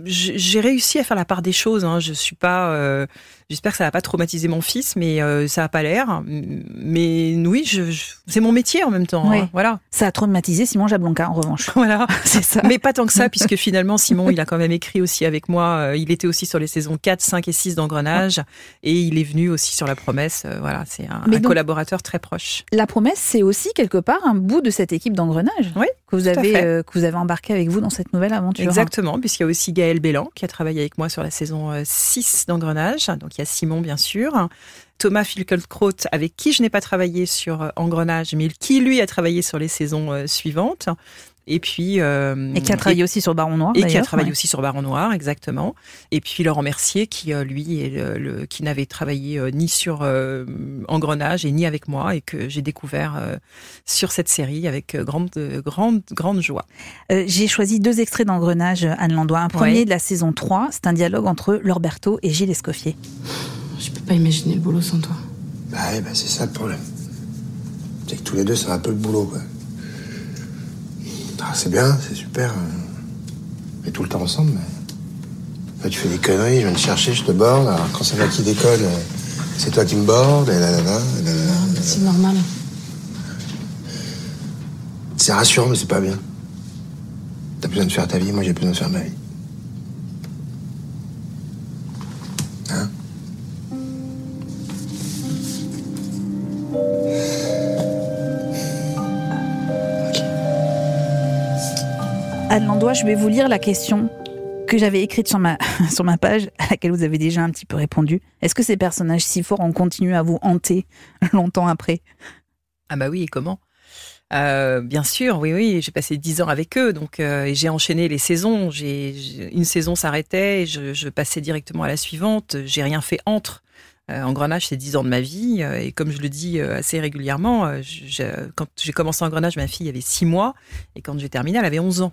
J'ai réussi à faire la part des choses. Hein. Je suis pas. J'espère que ça va pas traumatiser mon fils, mais euh, ça a pas l'air. Mais oui, je, je- c'est mon métier en même temps. Oui. hein. Voilà, Ça a traumatisé Simon Jablonka, en revanche. (laughs) voilà. (laughs) C'est ça. Mais pas tant que ça, (laughs) puisque finalement, Simon, il a quand même écrit aussi avec moi. Euh, Il était aussi sur les saisons 4, 5 et 6 d'Engrenage. Et il est venu aussi sur La Promesse. Euh, Voilà, c'est un, un donc- collaborateur très proche. La promesse, c'est aussi quelque part un bout de cette équipe d'engrenage Oui, que vous avez fait. euh, que vous avez embarqué avec vous dans cette nouvelle aventure. Exactement, puisqu'il y a aussi Gaël Bélan qui a travaillé avec moi sur la saison euh, 6 d'Engrenage. Donc il y a Simon, bien sûr. Thomas Filkelkraut, avec qui je n'ai pas travaillé sur euh, Engrenage, mais qui, lui, a travaillé sur les saisons euh, suivantes. Et puis. euh, Et qui a travaillé aussi sur Baron Noir. et qui a travaillé ouais. aussi sur Baron Noir, exactement. Et puis Laurent Mercier, qui euh, lui, est le, le- qui n'avait travaillé euh, ni sur euh, Engrenage et ni avec moi, et que j'ai découvert euh, sur cette série avec grande, grande, grande joie. Euh, J'ai choisi deux extraits d'engrenage, Anne Landois. Un premier Ouais. de la saison 3, c'est un dialogue entre Lorberto et Gilles Escoffier. Je peux pas imaginer le boulot sans toi. Bah ouais, bah c'est ça le problème. C'est que tous les deux, c'est un peu le boulot, quoi. Ah, c'est bien, c'est super. On est tout le temps ensemble, mais. Tu fais des conneries, je viens te chercher, je te borde. Alors, quand c'est moi qui déconne, c'est toi qui me borde, et là, là, là, là, là, là. C'est normal. C'est rassurant, mais c'est pas bien. T'as besoin de faire ta vie, moi j'ai besoin de faire ma vie. Landois, je vais vous lire la question que j'avais écrite sur ma, (laughs) sur ma page, à laquelle vous avez déjà un petit peu répondu. Est-ce que ces personnages si forts ont continué à vous hanter (laughs) longtemps après? Ah bah oui, et comment? Euh, Bien sûr, oui, oui. J'ai passé dix ans avec eux, donc euh, j'ai enchaîné les saisons. J'ai une saison s'arrêtait, je, je passais directement à la suivante. J'ai rien fait entre. Euh, Engrenage, c'est dix ans de ma vie, euh, et comme je le dis euh, assez régulièrement, quand j'ai commencé Engrenage, ma fille avait six mois, et quand j'ai terminé, elle avait 11 ans.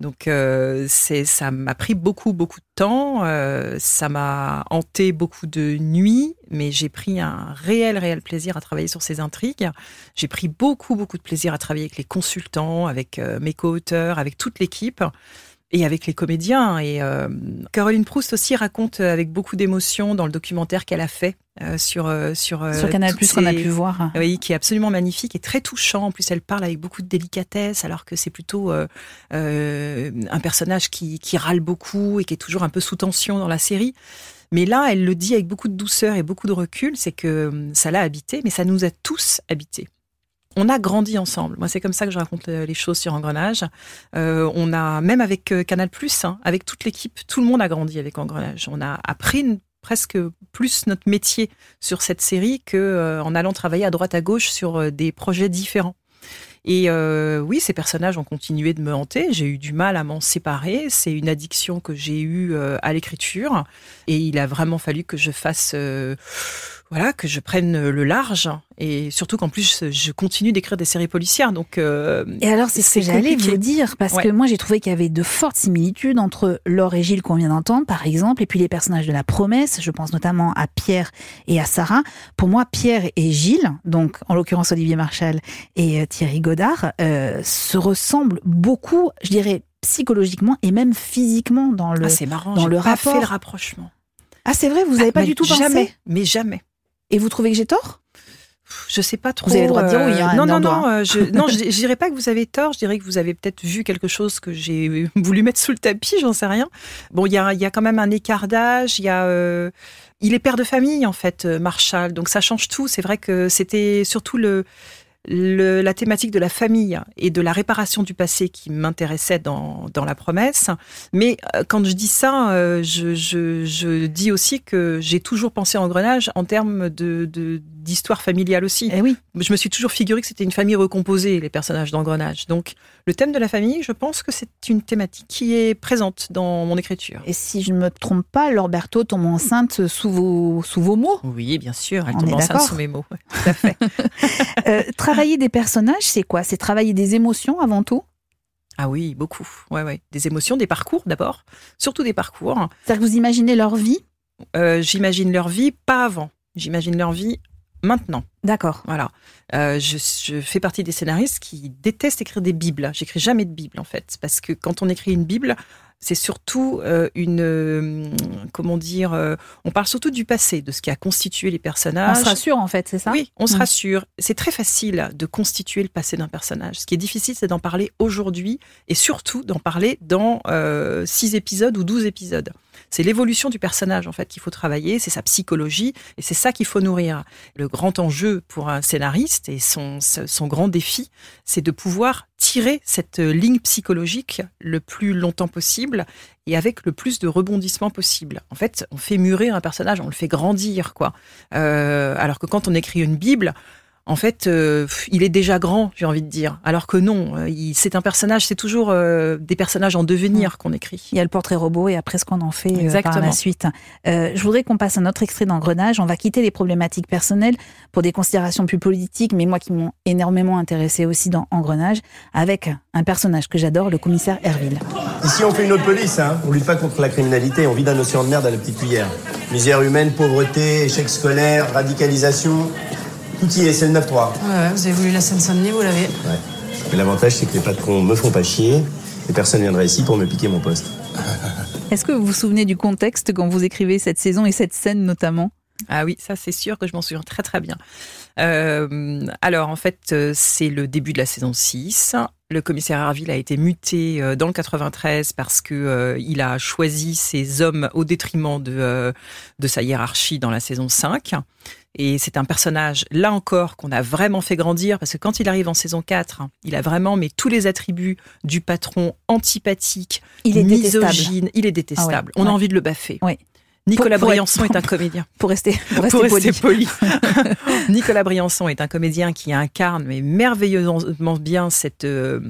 Donc euh, ça m'a pris beaucoup beaucoup de temps, euh, ça m'a hanté beaucoup de nuits, mais j'ai pris un réel réel plaisir à travailler sur ces intrigues. J'ai pris beaucoup beaucoup de plaisir à travailler avec les consultants, avec euh, mes co-auteurs, avec toute l'équipe et avec les comédiens. Et euh, Caroline Proust aussi raconte avec beaucoup d'émotion dans le documentaire qu'elle a fait euh, sur euh, sur Sur Canal+, toutes qu'on a pu voir. Oui, qui est absolument magnifique et très touchant. En plus, elle parle avec beaucoup de délicatesse, alors que c'est plutôt euh, euh, un personnage qui, qui râle beaucoup et qui est toujours un peu sous tension dans la série. Mais là, elle le dit avec beaucoup de douceur et beaucoup de recul, c'est que hum, ça l'a habité, mais ça nous a tous habités. On a grandi ensemble. Moi, c'est comme ça que je raconte euh, les choses sur Engrenage. Euh, on a, même avec euh, Canal+, hein, avec toute l'équipe, tout le monde a grandi avec Engrenage. On a appris presque plus notre métier sur cette série que euh, allant travailler à droite à gauche sur des projets différents. Et euh, oui, ces personnages ont continué de me hanter. J'ai eu du mal à m'en séparer. C'est une addiction que j'ai eue à l'écriture. Et il a vraiment fallu que je fasse, voilà, que je prenne le large. Et surtout qu'en plus, je continue d'écrire des séries policières. Donc, euh, Et alors, c'est ce que j'allais vous dire, parce Ouais. que moi, j'ai trouvé qu'il y avait de fortes similitudes entre Laure et Gilles qu'on vient d'entendre, par exemple, et puis les personnages de la promesse. Je pense notamment à Pierre et à Sarah. Pour moi, Pierre et Gilles, donc en l'occurrence Olivier Marchal et euh, Thierry Godard, euh, se ressemblent beaucoup, je dirais, psychologiquement et même physiquement dans le, Ah, c'est marrant. dans le pas rapport. fait le rapprochement. Ah, c'est vrai, vous n'avez pas Mais du tout jamais, pensé mais jamais. Et vous trouvez que j'ai tort? Je sais pas trop. Vous avez le droit de dire oui, hein, non, Anne non, Dordois. non. euh, je, non, je, je dirais pas que vous avez tort. Je dirais que vous avez peut-être vu quelque chose que j'ai (laughs) voulu mettre sous le tapis. J'en sais rien. Bon, il y a, y a quand même un écart d'âge. Il y a, euh, il est père de famille en fait, euh, Marshall. Donc ça change tout. C'est vrai que c'était surtout le, le- la thématique de la famille et de la réparation du passé qui m'intéressait dans, dans la promesse. Mais euh, quand je dis ça, euh, je, je, je dis aussi que j'ai toujours pensé en Engrenage en termes de de- d'histoire familiale aussi. Eh oui. Je me suis toujours figuré que c'était une famille recomposée, les personnages d'engrenage. Donc, le thème de la famille, je pense que c'est une thématique qui est présente dans mon écriture. Et si je ne me trompe pas, Berthaud tombe enceinte sous vos, sous vos mots. Oui, bien sûr, elle On tombe est enceinte sous mes mots. Ouais, tout à fait. (laughs) Euh, travailler des personnages, c'est quoi? C'est travailler des émotions avant tout? Ah oui, beaucoup. Ouais, ouais. Des émotions, des parcours d'abord, surtout des parcours. C'est-à-dire que vous imaginez leur vie? Euh, J'imagine leur vie pas avant. J'imagine leur vie maintenant. D'accord. Voilà. Euh, je, je fais partie des scénaristes qui détestent écrire des bibles. J'écris jamais de bible en fait, parce que quand on écrit une bible, c'est surtout euh, une euh, comment dire. euh, on parle surtout du passé, de ce qui a constitué les On personnages. se rassure en fait, c'est ça? Oui, on se Mm. rassure. C'est très facile de constituer le passé d'un personnage. Ce qui est difficile, c'est d'en parler aujourd'hui et surtout d'en parler dans euh, six épisodes ou douze épisodes. C'est l'évolution du personnage en fait qu'il faut travailler, c'est sa psychologie et c'est ça qu'il faut nourrir. Le grand enjeu pour un scénariste et son, son grand défi, c'est de pouvoir tirer cette ligne psychologique le plus longtemps possible et avec le plus de rebondissements possible. En fait, on fait mûrir un personnage, on le fait grandir, quoi. Euh, alors que quand on écrit une Bible, en fait, euh, il est déjà grand, j'ai envie de dire. Alors que non, euh, c'est un personnage, c'est toujours euh, des personnages en devenir qu'on écrit. Il y a le portrait robot et après ce qu'on en fait euh, par Exactement. la suite. Euh, je voudrais qu'on passe à notre extrait d'engrenage. On va quitter les problématiques personnelles pour des considérations plus politiques, mais moi qui m'ont énormément intéressé aussi dans Engrenage, avec un personnage que j'adore, le commissaire Herville. Ici, on fait une autre police, hein. On lutte pas contre la criminalité, on vide un océan de merde à la petite cuillère. Misère humaine, pauvreté, échec scolaire, radicalisation. Tout y est, c'est le 9-3. Ouais, ouais, vous avez voulu la Seine-Saint-Denis, vous l'avez. Ouais. Mais l'avantage, c'est que les patrons me font pas chier et personne viendra ici pour me piquer mon poste. (laughs) Est-ce que vous vous souvenez du contexte quand vous écrivez cette saison et cette scène notamment? Ah oui, ça c'est sûr que je m'en souviens très très bien. Euh, alors en fait, euh, c'est le début de la saison 6. Le commissaire Harville a été muté euh, dans le 93 parce que euh, il a choisi ses hommes au détriment de, euh, de sa hiérarchie dans la saison 5. Et c'est un personnage, là encore, qu'on a vraiment fait grandir parce que quand il arrive en saison 4, hein, il a vraiment mais tous les attributs du patron antipathique, Il est misogyne, détestable. il est détestable. Ah ouais, On a envie de le baffer. Nicolas Pour- pour être- Briançon est un comédien. (laughs) Pour rester, pour rester Pour rester poli. poli. (laughs) Nicolas Briançon est un comédien qui incarne mais merveilleusement bien cette euh,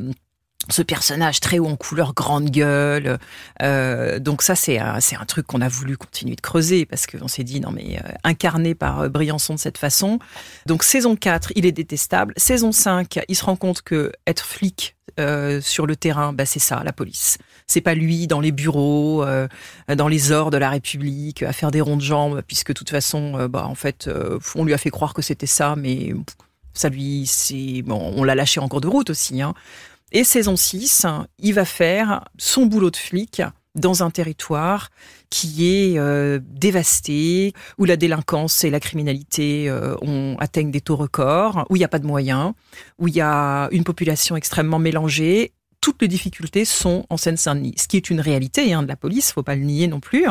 ce personnage très haut en couleur, grande gueule. Euh, donc ça, c'est un, un truc qu'on a voulu continuer de creuser parce qu'on s'est dit, non mais euh, incarné par euh, Briançon de cette façon. Donc saison 4, il est détestable. Saison 5, il se rend compte que être flic, euh, sur le terrain, bah, c'est ça, la police. C'est pas lui dans les bureaux, euh, dans les ors de la République, à faire des ronds de jambes, puisque de toute façon, euh, bah, en fait, on lui a fait croire que c'était ça, mais ça lui, c'est bon, on l'a lâché en cours de route aussi. Hein. Et saison 6, il va faire son boulot de flic dans un territoire qui est euh, dévasté, où la délinquance et la criminalité euh, ont, atteignent des taux records, où il n'y a pas de moyens, où il y a une population extrêmement mélangée. Toutes les difficultés sont en Seine-Saint-Denis, ce qui est une réalité hein, de la police, faut pas le nier non plus.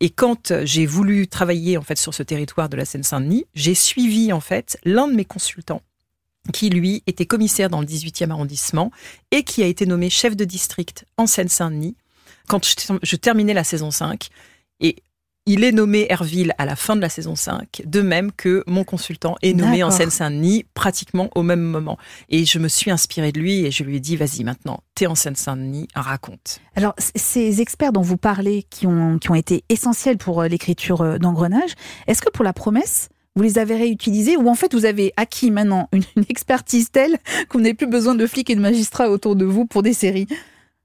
Et quand j'ai voulu travailler en fait sur ce territoire de la Seine-Saint-Denis, j'ai suivi en fait l'un de mes consultants qui lui était commissaire dans le 18e arrondissement et qui a été nommé chef de district en Seine-Saint-Denis quand je, je terminais la saison 5 et il est nommé Herville à la fin de la saison 5, de même que mon consultant est nommé en. Seine-Saint-Denis pratiquement au même moment. Et je me suis inspirée de lui et je lui ai dit, vas-y maintenant, t'es en Seine-Saint-Denis, raconte. Alors, ces experts dont vous parlez, qui ont, qui ont été essentiels pour euh, l'écriture euh, d'Engrenage, est-ce que pour la promesse, vous les avez réutilisés ou en fait vous avez acquis maintenant une, expertise telle vous n'avez plus besoin de flics et de magistrats autour de vous pour des séries?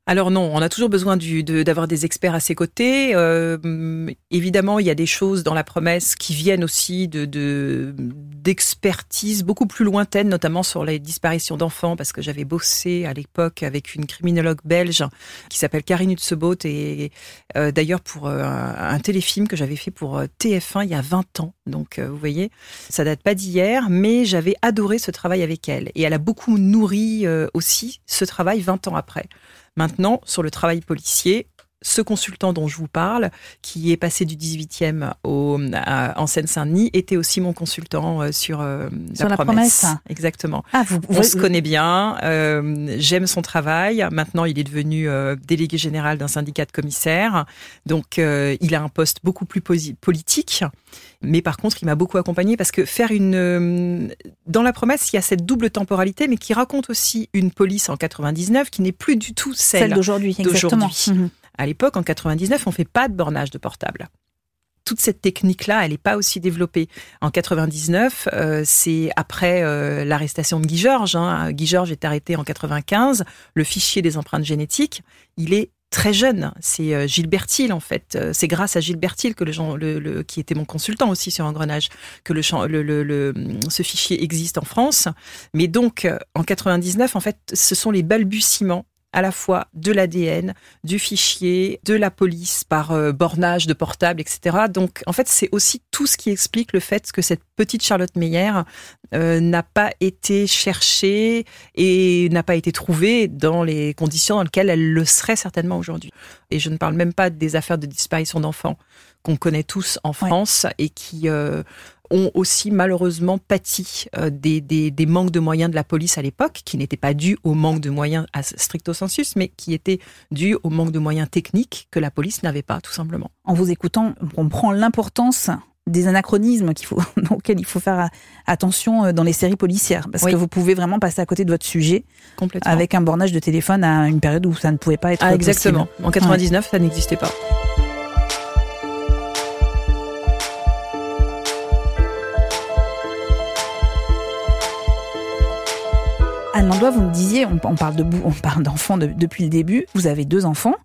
Alors non, on a toujours besoin du- de- d'avoir des experts à ses côtés. Euh, évidemment, il y a des choses dans la promesse qui viennent aussi de de- d'expertise beaucoup plus lointaine, notamment sur les disparitions d'enfants, parce que j'avais bossé à l'époque avec une criminologue belge qui s'appelle Karine Hutzebot et euh, d'ailleurs pour euh, un, téléfilm que j'avais fait pour euh, TF1 il y a 20 ans. Donc euh, vous voyez, ça date pas d'hier, mais j'avais adoré ce travail avec elle et elle a beaucoup nourri aussi ce travail 20 ans après. Maintenant, sur le travail policier, ce consultant dont je vous parle, qui est passé du 18e au, à- en Seine-Saint-Denis, était aussi mon consultant euh, sur, euh, Sur la promesse. Exactement. Ah, vous, On vous- se connaît bien, euh, j'aime son travail. Maintenant, il est devenu euh, délégué général d'un syndicat de commissaires. Donc, il a un poste beaucoup plus politique. Mais par contre, il m'a beaucoup accompagné parce que faire une... dans la promesse, il y a cette double temporalité, mais qui raconte aussi une police en 99 qui n'est plus du tout celle, celle d'aujourd'hui, exactement. d'aujourd'hui. À l'époque, en 99, on fait pas de bornage de portable. Toute cette technique-là, elle n'est pas aussi développée. En 99, euh, c'est après euh, l'arrestation de Guy Georges. Hein. Guy Georges est arrêté en 95. Le fichier des empreintes génétiques, il est très jeune. C'est euh, Thiel, en fait. Euh, C'est grâce à Gilbert Thiel que le, qui était mon consultant aussi sur Engrenage, que le, ce fichier existe en France. Mais donc, en 99, en fait, ce sont les balbutiements à la fois de l'ADN, du fichier, de la police par euh, bornage de portable, etc. Donc, en fait, c'est aussi tout ce qui explique le fait que cette petite Charlotte Meyer euh, n'a pas été cherchée et n'a pas été trouvée dans les conditions dans lesquelles elle le serait certainement aujourd'hui. Et je ne parle même pas des affaires de disparition d'enfants qu'on connaît tous en France et qui euh, ont aussi malheureusement pâti euh, des, des, des manques de moyens de la police à l'époque, qui n'étaient pas dus au manque de moyens à stricto sensus, mais qui étaient dus au manque de moyens techniques que la police n'avait pas, tout simplement. En vous écoutant, on prend l'importance des anachronismes qu'il faut, (laughs) auxquels il faut faire attention euh, dans les séries policières. Parce Oui. que vous pouvez vraiment passer à côté de votre sujet Complètement. avec un bornage de téléphone à une période où ça ne pouvait pas être Ah, exactement. possible. En 99, ça n'existait pas. Anne Landois, vous me disiez, on, on parle de on parle d'enfants de- depuis le début. Vous avez deux enfants.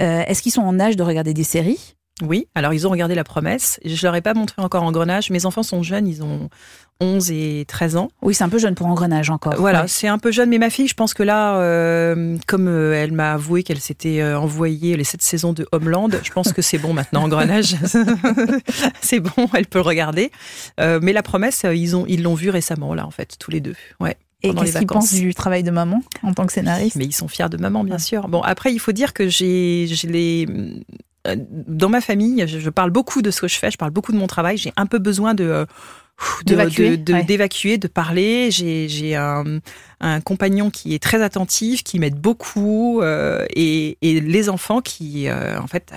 Euh, Est-ce qu'ils sont en âge de regarder des séries? Oui, alors ils ont regardé la promesse. Je leur ai pas montré encore Engrenage. Mes enfants sont jeunes, ils ont 11 et 13 ans. Oui, c'est un peu jeune pour Engrenage encore. Voilà, Ouais. c'est un peu jeune, mais ma fille, je pense que là, euh, comme euh, elle m'a avoué qu'elle s'était euh, envoyée les sept saisons de Homeland, je pense que c'est bon maintenant, Engrenage. (laughs) c'est bon, elle peut le regarder. Mais la promesse, ils ont, ils l'ont vu récemment là, en fait, tous les deux. Ouais. Et qu'est-ce qu'ils pensent du travail de maman en tant que scénariste Mais ils sont fiers de maman, bien sûr. Bon, après, il faut dire que j'ai, les, euh, dans ma famille, je, parle beaucoup de ce que je fais, je parle beaucoup de mon travail. J'ai un peu besoin de, euh, de- D'évacuer, de- de- ouais. de parler. J'ai, un, un compagnon qui est très attentif, qui m'aide beaucoup, euh, et, et les enfants qui, euh, en fait, euh,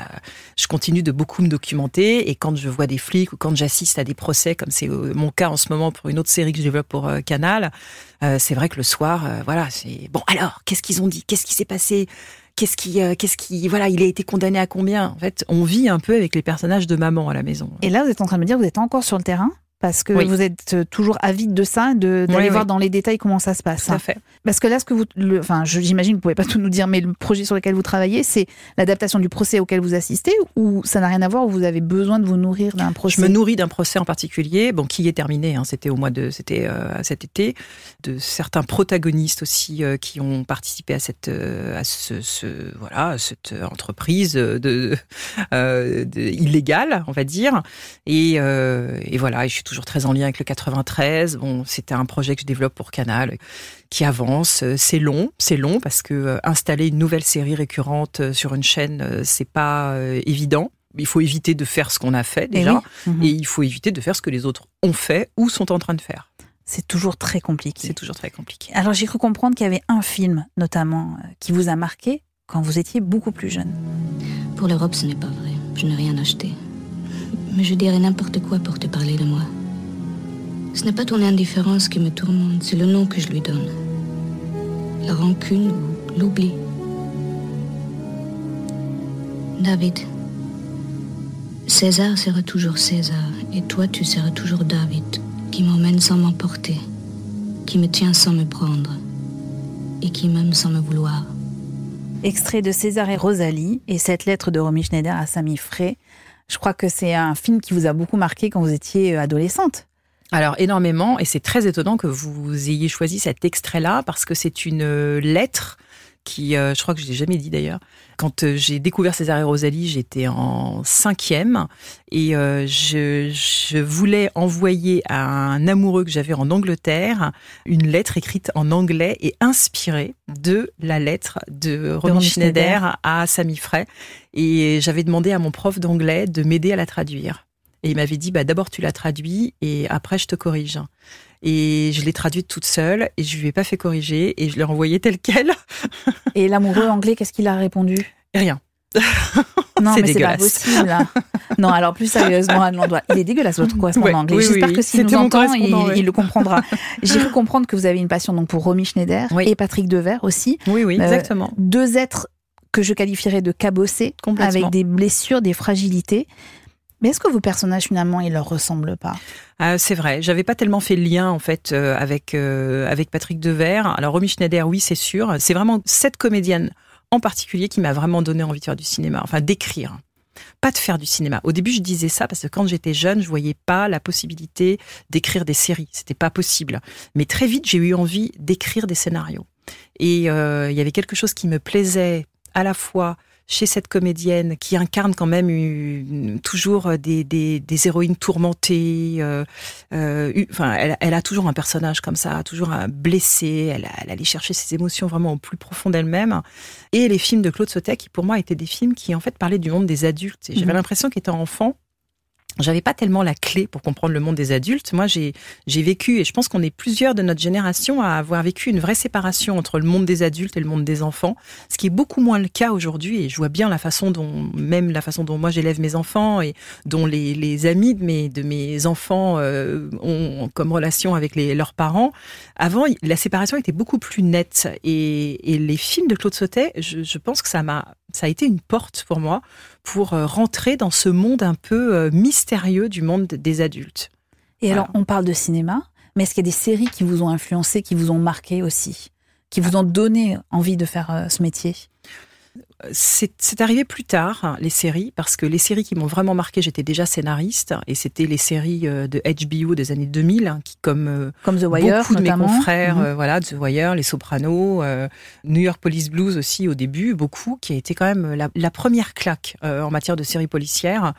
je continue de beaucoup me documenter. Et quand je vois des flics ou quand j'assiste à des procès, comme c'est euh, mon cas en ce moment pour une autre série que je développe pour euh, Canal, euh, c'est vrai que le soir, voilà, c'est bon. Alors, qu'est-ce qu'ils ont dit? Qu'est-ce qui s'est passé? Qu'est-ce qui, euh, qu'est-ce qui, voilà, il a été condamné à combien En fait, on vit un peu avec les personnages de maman à la maison. Et là, vous êtes en train de me dire, vous êtes encore sur le terrain? Parce que Oui. vous êtes euh, toujours avide de ça, de- d'aller Oui, voir oui. dans les détails comment ça se passe. Tout à hein. fait. Parce que là, ce que vous, le- enfin, j'imagine que vous pouvez pas tout nous dire, mais le projet sur lequel vous travaillez, c'est l'adaptation du procès auquel vous assistez, ou ça n'a rien à voir, ou vous avez besoin de vous nourrir d'un procès? Je me nourris d'un procès en particulier, bon, qui est terminé. hein, c'était au mois de, c'était euh, cet été, de certains protagonistes aussi euh, qui ont participé à cette, euh, à ce, ce- voilà, à cette entreprise de, de- illégale, on va dire. Et, et voilà, et je suis toujours très en lien avec le 93. Bon, c'était un projet que je développe pour Canal, qui avance. C'est long, c'est long parce que euh, installer une nouvelle série récurrente euh, sur une chaîne, euh, c'est pas euh, évident. Il faut éviter de faire ce qu'on a fait Eh déjà, oui. Mhm. et il faut éviter de faire ce que les autres ont fait ou sont en train de faire. C'est toujours très compliqué. C'est toujours très compliqué. Alors j'ai cru comprendre qu'il y avait un film, notamment, euh, qui vous a marqué quand vous étiez beaucoup plus jeune. Pour l'Europe, ce n'est pas vrai. Je n'ai rien acheté. Mais je dirais n'importe quoi pour te parler de moi. Ce n'est pas ton indifférence qui me tourmente, c'est le nom que je lui donne. La rancune ou l'oubli. David. César sera toujours César, et toi tu seras toujours David, qui m'emmène sans m'emporter, qui me tient sans me prendre, et qui m'aime sans me vouloir. Extrait de César et Rosalie et cette lettre de Romy Schneider à Samy Frey. Je crois que c'est un film qui vous a beaucoup marqué quand vous étiez adolescente. Alors énormément, et c'est très étonnant que vous ayez choisi cet extrait-là parce que c'est une euh, lettre qui, euh, je crois que je l'ai jamais dit d'ailleurs. Quand euh, j'ai découvert César et Rosalie, j'étais en cinquième et euh, je, je voulais envoyer à un amoureux que j'avais en Angleterre une lettre écrite en anglais et inspirée de la lettre de Romy Schneider, Schneider. à Samy Frey. Et j'avais demandé à mon prof d'anglais de m'aider à la traduire. Et il m'avait dit, bah, d'abord tu la traduis et après je te corrige. Et je l'ai traduite toute seule et je lui ai pas fait corriger et je l'ai renvoyée telle quelle. (laughs) Et l'amoureux anglais, qu'est-ce qu'il a répondu? Rien. Non, mais c'est pas possible. hein. Non, alors plus sérieusement, Anne Landois, il est dégueulasse votre correspondant Ouais, anglais. oui, J'espère oui, que s'il nous entend, il, le comprendra. (laughs) J'ai cru comprendre que vous avez une passion donc pour Romy Schneider et Patrick Devers aussi. Oui, oui, Euh, exactement. Deux êtres que je qualifierais de cabossés, avec des blessures, des fragilités. Mais est-ce que vos personnages finalement, ils leur ressemblent pas? Ah, c'est vrai. J'avais pas tellement fait le lien en fait euh, avec euh, avec Patrick Devers. Alors Romy Schneider, oui, c'est sûr. C'est vraiment cette comédienne en particulier qui m'a vraiment donné envie de faire du cinéma, enfin d'écrire. Pas de faire du cinéma. Au début, je disais ça parce que quand j'étais jeune, je voyais pas la possibilité d'écrire des séries. C'était pas possible. Mais très vite, j'ai eu envie d'écrire des scénarios. Et euh, il y avait quelque chose qui me plaisait à la fois chez cette comédienne qui incarne quand même une- toujours des, des, des héroïnes tourmentées. euh, euh, eu- enfin, elle, elle a toujours un personnage comme ça, toujours un blessé. Elle, allait chercher ses émotions vraiment au plus profond d'elle-même. Et les films de Claude Sautet, qui pour moi étaient des films qui en fait parlaient du monde des adultes. Et j'avais Mhm. l'impression qu'étant enfant, j'avais pas tellement la clé pour comprendre le monde des adultes. Moi, j'ai vécu, et je pense qu'on est plusieurs de notre génération à avoir vécu une vraie séparation entre le monde des adultes et le monde des enfants, ce qui est beaucoup moins le cas aujourd'hui. Et je vois bien la façon dont, même la façon dont moi j'élève mes enfants et dont les, amis de mes, enfants euh, ont comme relation avec leurs parents. Avant, la séparation était beaucoup plus nette. Et, et les films de Claude Sautet, je, je pense que ça m'a, ça a été une porte pour moi pour euh, rentrer dans ce monde un peu euh, mystérieux du monde des adultes. Et alors, on parle de cinéma, mais est-ce qu'il y a des séries qui vous ont influencé, qui vous ont marqué aussi, qui vous ont donné envie de faire euh, ce métier? C'est arrivé plus tard, hein, les séries, parce que les séries qui m'ont vraiment marqué, j'étais déjà scénariste, et c'était les séries euh, de HBO des années 2000, hein, qui, comme, euh, Comme The Wire, beaucoup de mes confrères, Mhm. euh, voilà, The Wire, Les Sopranos, euh, New York Police Blues aussi au début, beaucoup, qui a été quand même la, la première claque euh, en matière de séries policières,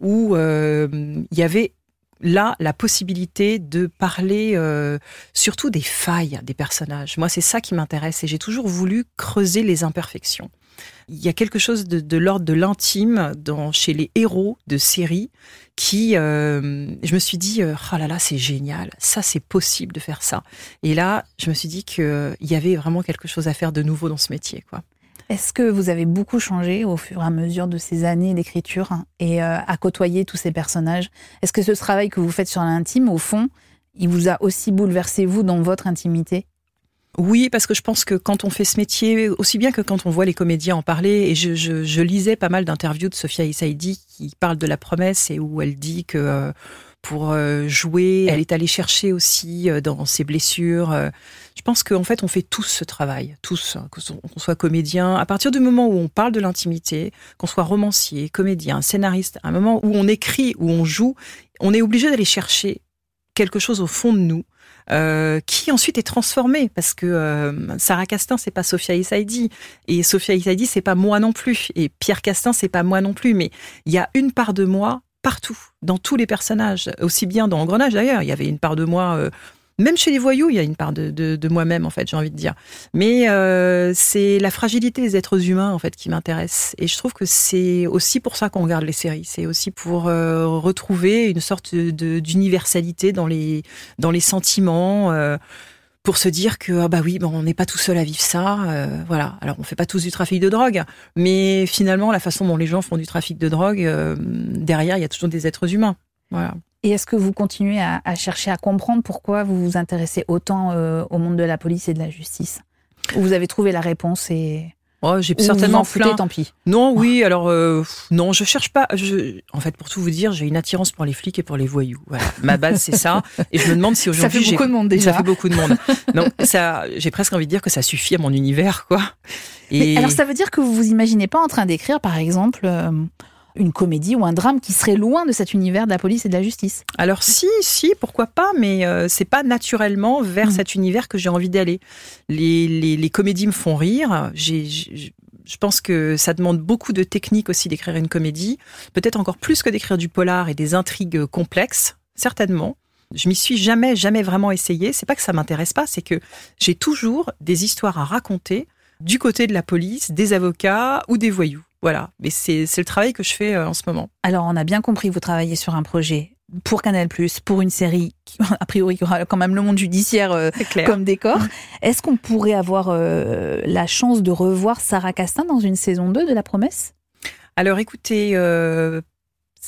où euh, il y avait là la possibilité de parler euh, surtout des failles des personnages. Moi, c'est ça qui m'intéresse et j'ai toujours voulu creuser les imperfections. Il y a quelque chose de, l'ordre de l'intime chez les héros de séries qui, euh, je me suis dit, euh, oh là là, c'est génial, ça c'est possible de faire ça. Et là, je me suis dit qu'il y avait vraiment quelque chose à faire de nouveau dans ce métier, quoi. Est-ce que vous avez beaucoup changé au fur et à mesure de ces années d'écriture et euh, à côtoyer tous ces personnages? Est-ce que ce travail que vous faites sur l'intime, au fond, il vous a aussi bouleversé, vous, dans votre intimité? Oui, parce que je pense que quand on fait ce métier, aussi bien que quand on voit les comédiens en parler, et je lisais pas mal d'interviews de Sophia Issaidi qui parle de la promesse et où elle dit que euh, pour euh, jouer. Elle est allée chercher aussi euh, dans ses blessures. euh, Je pense qu'en fait, on fait tous ce travail, tous, hein, qu'on soit comédien. À partir du moment où on parle de l'intimité, qu'on soit romancier, comédien, scénariste, à un moment où on écrit, où on joue, on est obligé d'aller chercher quelque chose au fond de nous. euh, qui ensuite est transformé parce que euh, Sarah Castin c'est pas Sophia Issaidi et Sophia Issaidi c'est pas moi non plus et Pierre Castin c'est pas moi non plus mais il y a une part de moi partout dans tous les personnages aussi bien dans Engrenage d'ailleurs il y avait une part de moi euh, même chez les voyous, il y a une part de, de- moi-même, en fait, j'ai envie de dire. Mais euh, c'est la fragilité des êtres humains, en fait, qui m'intéresse. Et je trouve que c'est aussi pour ça qu'on regarde les séries. C'est aussi pour euh, retrouver une sorte d'universalité dans les, dans les sentiments. Pour se dire que ah bah oui bon on n'est pas tout seul à vivre ça euh, voilà. Alors on fait pas tous du trafic de drogue mais finalement la façon dont les gens font du trafic de drogue euh, derrière il y a toujours des êtres humains. Voilà. Et est-ce que vous continuez à, chercher à comprendre pourquoi vous vous intéressez autant euh, au monde de la police et de la justice? Ou vous avez trouvé la réponse et Oh, j'ai vous certainement foutez, plein. tant pis. Non, oui, alors euh, non, je cherche pas. Je, en fait, pour tout vous dire, j'ai une attirance pour les flics et pour les voyous. Voilà, ma base c'est ça. (laughs) Et je me demande si Ça aujourd'hui fait j'ai- beaucoup de monde, déjà. Ça fait beaucoup de monde. Non, ça, j'ai presque envie de dire que ça suffit à mon univers, quoi. Mais Et alors ça veut dire que vous vous imaginez pas en train d'écrire, par exemple, euh, une comédie ou un drame qui serait loin de cet univers de la police et de la justice Alors si, si, pourquoi pas, mais euh, c'est pas naturellement vers cet univers que j'ai envie d'aller. Les, les, les comédies me font rire. J'ai- je pense que ça demande beaucoup de technique aussi d'écrire une comédie, peut-être encore plus que d'écrire du polar et des intrigues complexes, certainement. Je m'y suis jamais, jamais vraiment essayé. C'est pas que ça m'intéresse pas, c'est que j'ai toujours des histoires à raconter du côté de la police, des avocats ou des voyous. Voilà. Mais c'est le travail que je fais euh, en ce moment. Alors on a bien compris vous travaillez sur un projet pour Canal+, pour une série qui, (laughs) a priori, qui aura quand même le monde judiciaire euh, comme décor. (laughs) Est-ce qu'on pourrait avoir euh, la chance de revoir Sarah Castin dans une saison 2 de La Promesse? Alors écoutez, euh,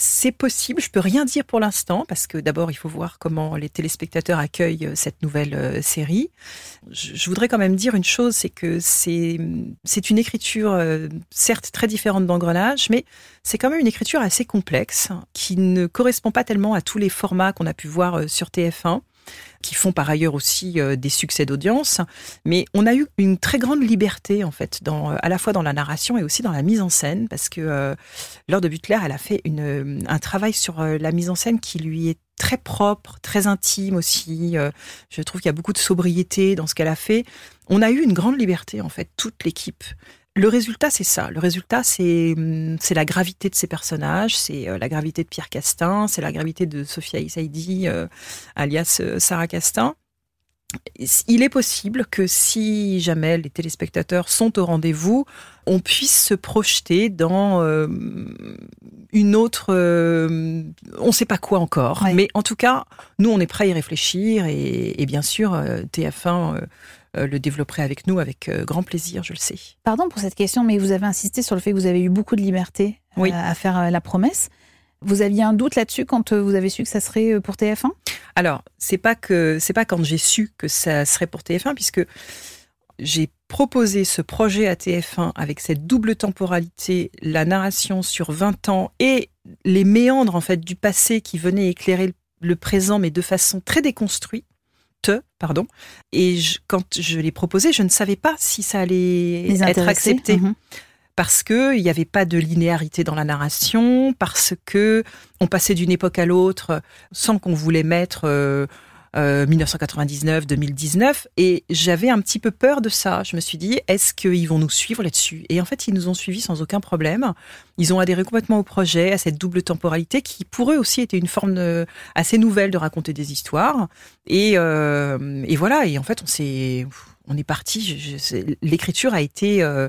c'est possible. Je peux rien dire pour l'instant parce que d'abord il faut voir comment les téléspectateurs accueillent euh, cette nouvelle euh, série. Je, voudrais quand même dire une chose, c'est que c'est c'est une écriture euh, certes très différente d'Engrenage, mais c'est quand même une écriture assez complexe qui ne correspond pas tellement à tous les formats qu'on a pu voir sur TF1 qui font par ailleurs aussi euh, des succès d'audience. Mais on a eu une très grande liberté, en fait, à la fois dans la narration et aussi dans la mise en scène, parce que euh, de Butler, elle a fait un travail sur euh, la mise en scène qui lui est très propre, très intime aussi. Euh, Je trouve qu'il y a beaucoup de sobriété dans ce qu'elle a fait. On a eu une grande liberté, en fait, toute l'équipe. Le résultat, c'est ça. Le résultat, c'est hum, la gravité de ces personnages, c'est euh, la gravité de Pierre Castin, c'est la gravité de Sophia Issaidi, euh, alias euh, Sarah Castin. Il est possible que si jamais les téléspectateurs sont au rendez-vous, on puisse se projeter dans euh, une autre, euh, on ne sait pas quoi encore, mais en tout cas, nous on est prêts à y réfléchir et, et bien sûr euh, TF1 euh, euh, le développerait avec nous avec euh, grand plaisir, je le sais. Pardon pour cette question, mais vous avez insisté sur le fait que vous avez eu beaucoup de liberté euh, à faire euh, La Promesse. Vous aviez un doute là-dessus quand euh, vous avez su que ça serait euh, pour TF1 Alors, c'est pas que c'est pas quand j'ai su que ça serait pour TF1 puisque j'ai proposé ce projet à TF1 avec cette double temporalité, la narration sur 20 ans et les méandres en fait du passé qui venaient éclairer le- le présent mais de façon très déconstruite. Pardon. Et je- quand je l'ai proposé, je ne savais pas si ça allait Les être accepté mhm. parce que il n'y avait pas de linéarité dans la narration, parce que on passait d'une époque à l'autre sans qu'on voulait mettre euh, euh, 1999, 2019, et j'avais un petit peu peur de ça. Je me suis dit, est-ce qu'ils vont nous suivre là-dessus? Et en fait, ils nous ont suivis sans aucun problème. Ils ont adhéré complètement au projet, à cette double temporalité qui, pour eux aussi, était une forme assez nouvelle de raconter des histoires. Et, euh, et voilà. Et en fait, on s'est, on est parti. L'écriture a été euh,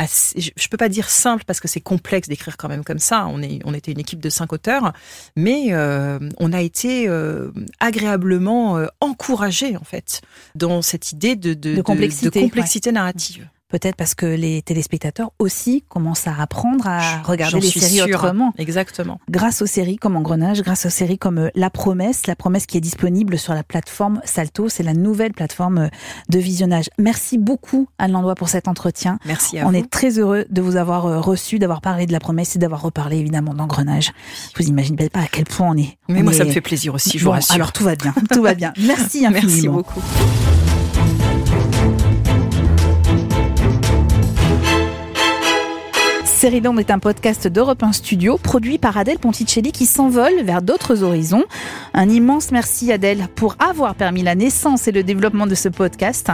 assez- je peux pas dire simple parce que c'est complexe d'écrire quand même comme ça. On est, on était une équipe de cinq auteurs, mais euh, on a été euh, agréablement euh, encouragés en fait dans cette idée de, de, De complexité, de complexité narrative. Peut-être parce que les téléspectateurs aussi commencent à apprendre à regarder les séries autrement. Exactement. Grâce aux séries comme Engrenage, grâce aux séries comme euh, La Promesse, La Promesse qui est disponible sur la plateforme Salto, c'est la nouvelle plateforme euh, de visionnage. Merci beaucoup Anne Landois pour cet entretien. Merci à On vous. est très heureux de vous avoir euh, reçu, d'avoir parlé de La Promesse et d'avoir reparlé évidemment d'Engrenage. Vous imaginez pas à quel point on est. Mais on moi, ça me fait plaisir aussi, je Bon, vous rassure. Alors tout va bien, tout va bien. Merci (laughs) infiniment. Merci beaucoup. Série est un podcast d'Europe 1 Studio produit par Adèle Ponticelli qui s'envole vers d'autres horizons. Un immense merci Adèle pour avoir permis la naissance et le développement de ce podcast.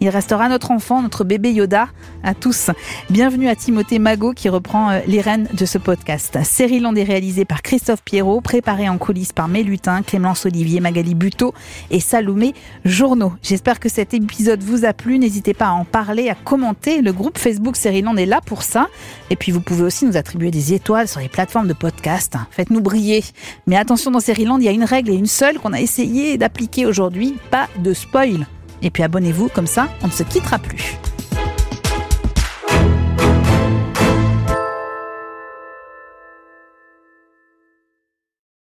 Il restera notre enfant, notre bébé Yoda à tous. Bienvenue à Timothée Magot qui reprend euh, les rênes de ce podcast. Série est réalisée par Christophe Pierrot, préparée en coulisses par Mélutin, Clémence Olivier, Magali Buteau et Saloumé Journaux. J'espère que cet épisode vous a plu. N'hésitez pas à en parler, à commenter. Le groupe Facebook Sérieland est là pour ça. Et puis vous pouvez aussi nous attribuer des étoiles sur les plateformes de podcast. Faites-nous briller. Mais attention, dans Sérieland, il y a une règle et une seule qu'on a essayé d'appliquer aujourd'hui. Pas de spoil. Et puis abonnez-vous, comme ça, on ne se quittera plus.